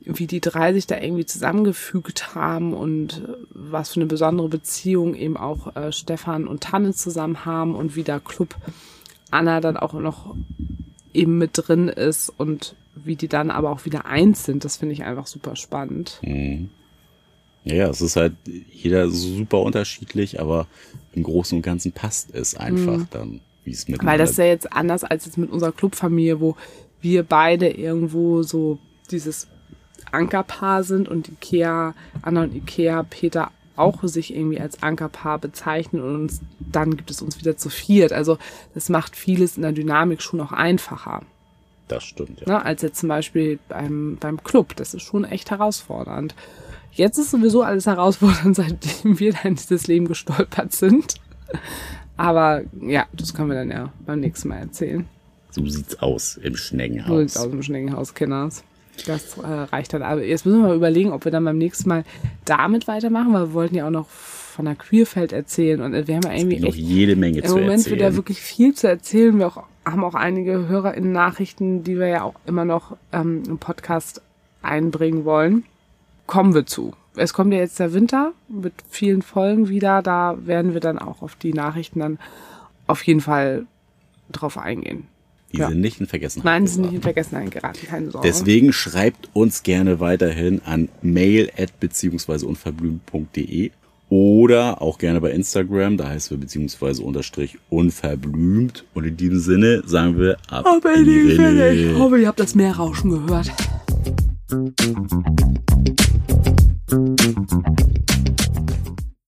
wie die drei sich da irgendwie zusammengefügt haben und was für eine besondere Beziehung eben auch äh, Stefan und Tanne zusammen haben und wie der Club Anna dann auch noch eben mit drin ist und wie die dann aber auch wieder eins sind, das finde ich einfach super spannend. Ja, es ist halt jeder super unterschiedlich, aber im Großen und Ganzen passt es einfach dann, wie es mit Mhm. Weil das ist ja jetzt anders als jetzt mit unserer Clubfamilie, wo wir beide irgendwo so dieses Ankerpaar sind und Ikea, Anna und Ikea, Peter auch sich irgendwie als Ankerpaar bezeichnen und uns, dann gibt es uns wieder zu viert. Also das macht vieles in der Dynamik schon auch einfacher, Das stimmt, ja. ne? als jetzt zum Beispiel beim, beim Club. Das ist schon echt herausfordernd. Jetzt ist sowieso alles herausfordernd, seitdem wir da in dieses Leben gestolpert sind. Aber ja, das können wir dann ja beim nächsten Mal erzählen. So sieht's aus im So sieht's Schneckenhaus. aus dem Schneckenhaus, Kinders. Das äh, reicht dann. Aber jetzt müssen wir mal überlegen, ob wir dann beim nächsten Mal damit weitermachen, weil wir wollten ja auch noch von der Queerfeld erzählen und wir haben ja irgendwie Noch jede Menge im zu Moment erzählen. wird ja wirklich viel zu erzählen. Wir auch, haben auch einige HörerInnen-Nachrichten, die wir ja auch immer noch ähm, im Podcast einbringen wollen. Kommen wir zu. Es kommt ja jetzt der Winter mit vielen Folgen wieder. Da werden wir dann auch auf die Nachrichten dann auf jeden Fall drauf eingehen. die ja. sind nicht in Vergessenheit. Nein, sie sind nicht in Vergessenheit geraten, keine Sorge. Deswegen schreibt uns gerne weiterhin an mail at beziehungsweise unverblümt.de oder auch gerne bei Instagram, da heißt wir beziehungsweise unterstrich unverblümt. Und in diesem Sinne sagen wir ab Aber in die Rinne. Ich hoffe, ihr habt das Meerrauschen gehört.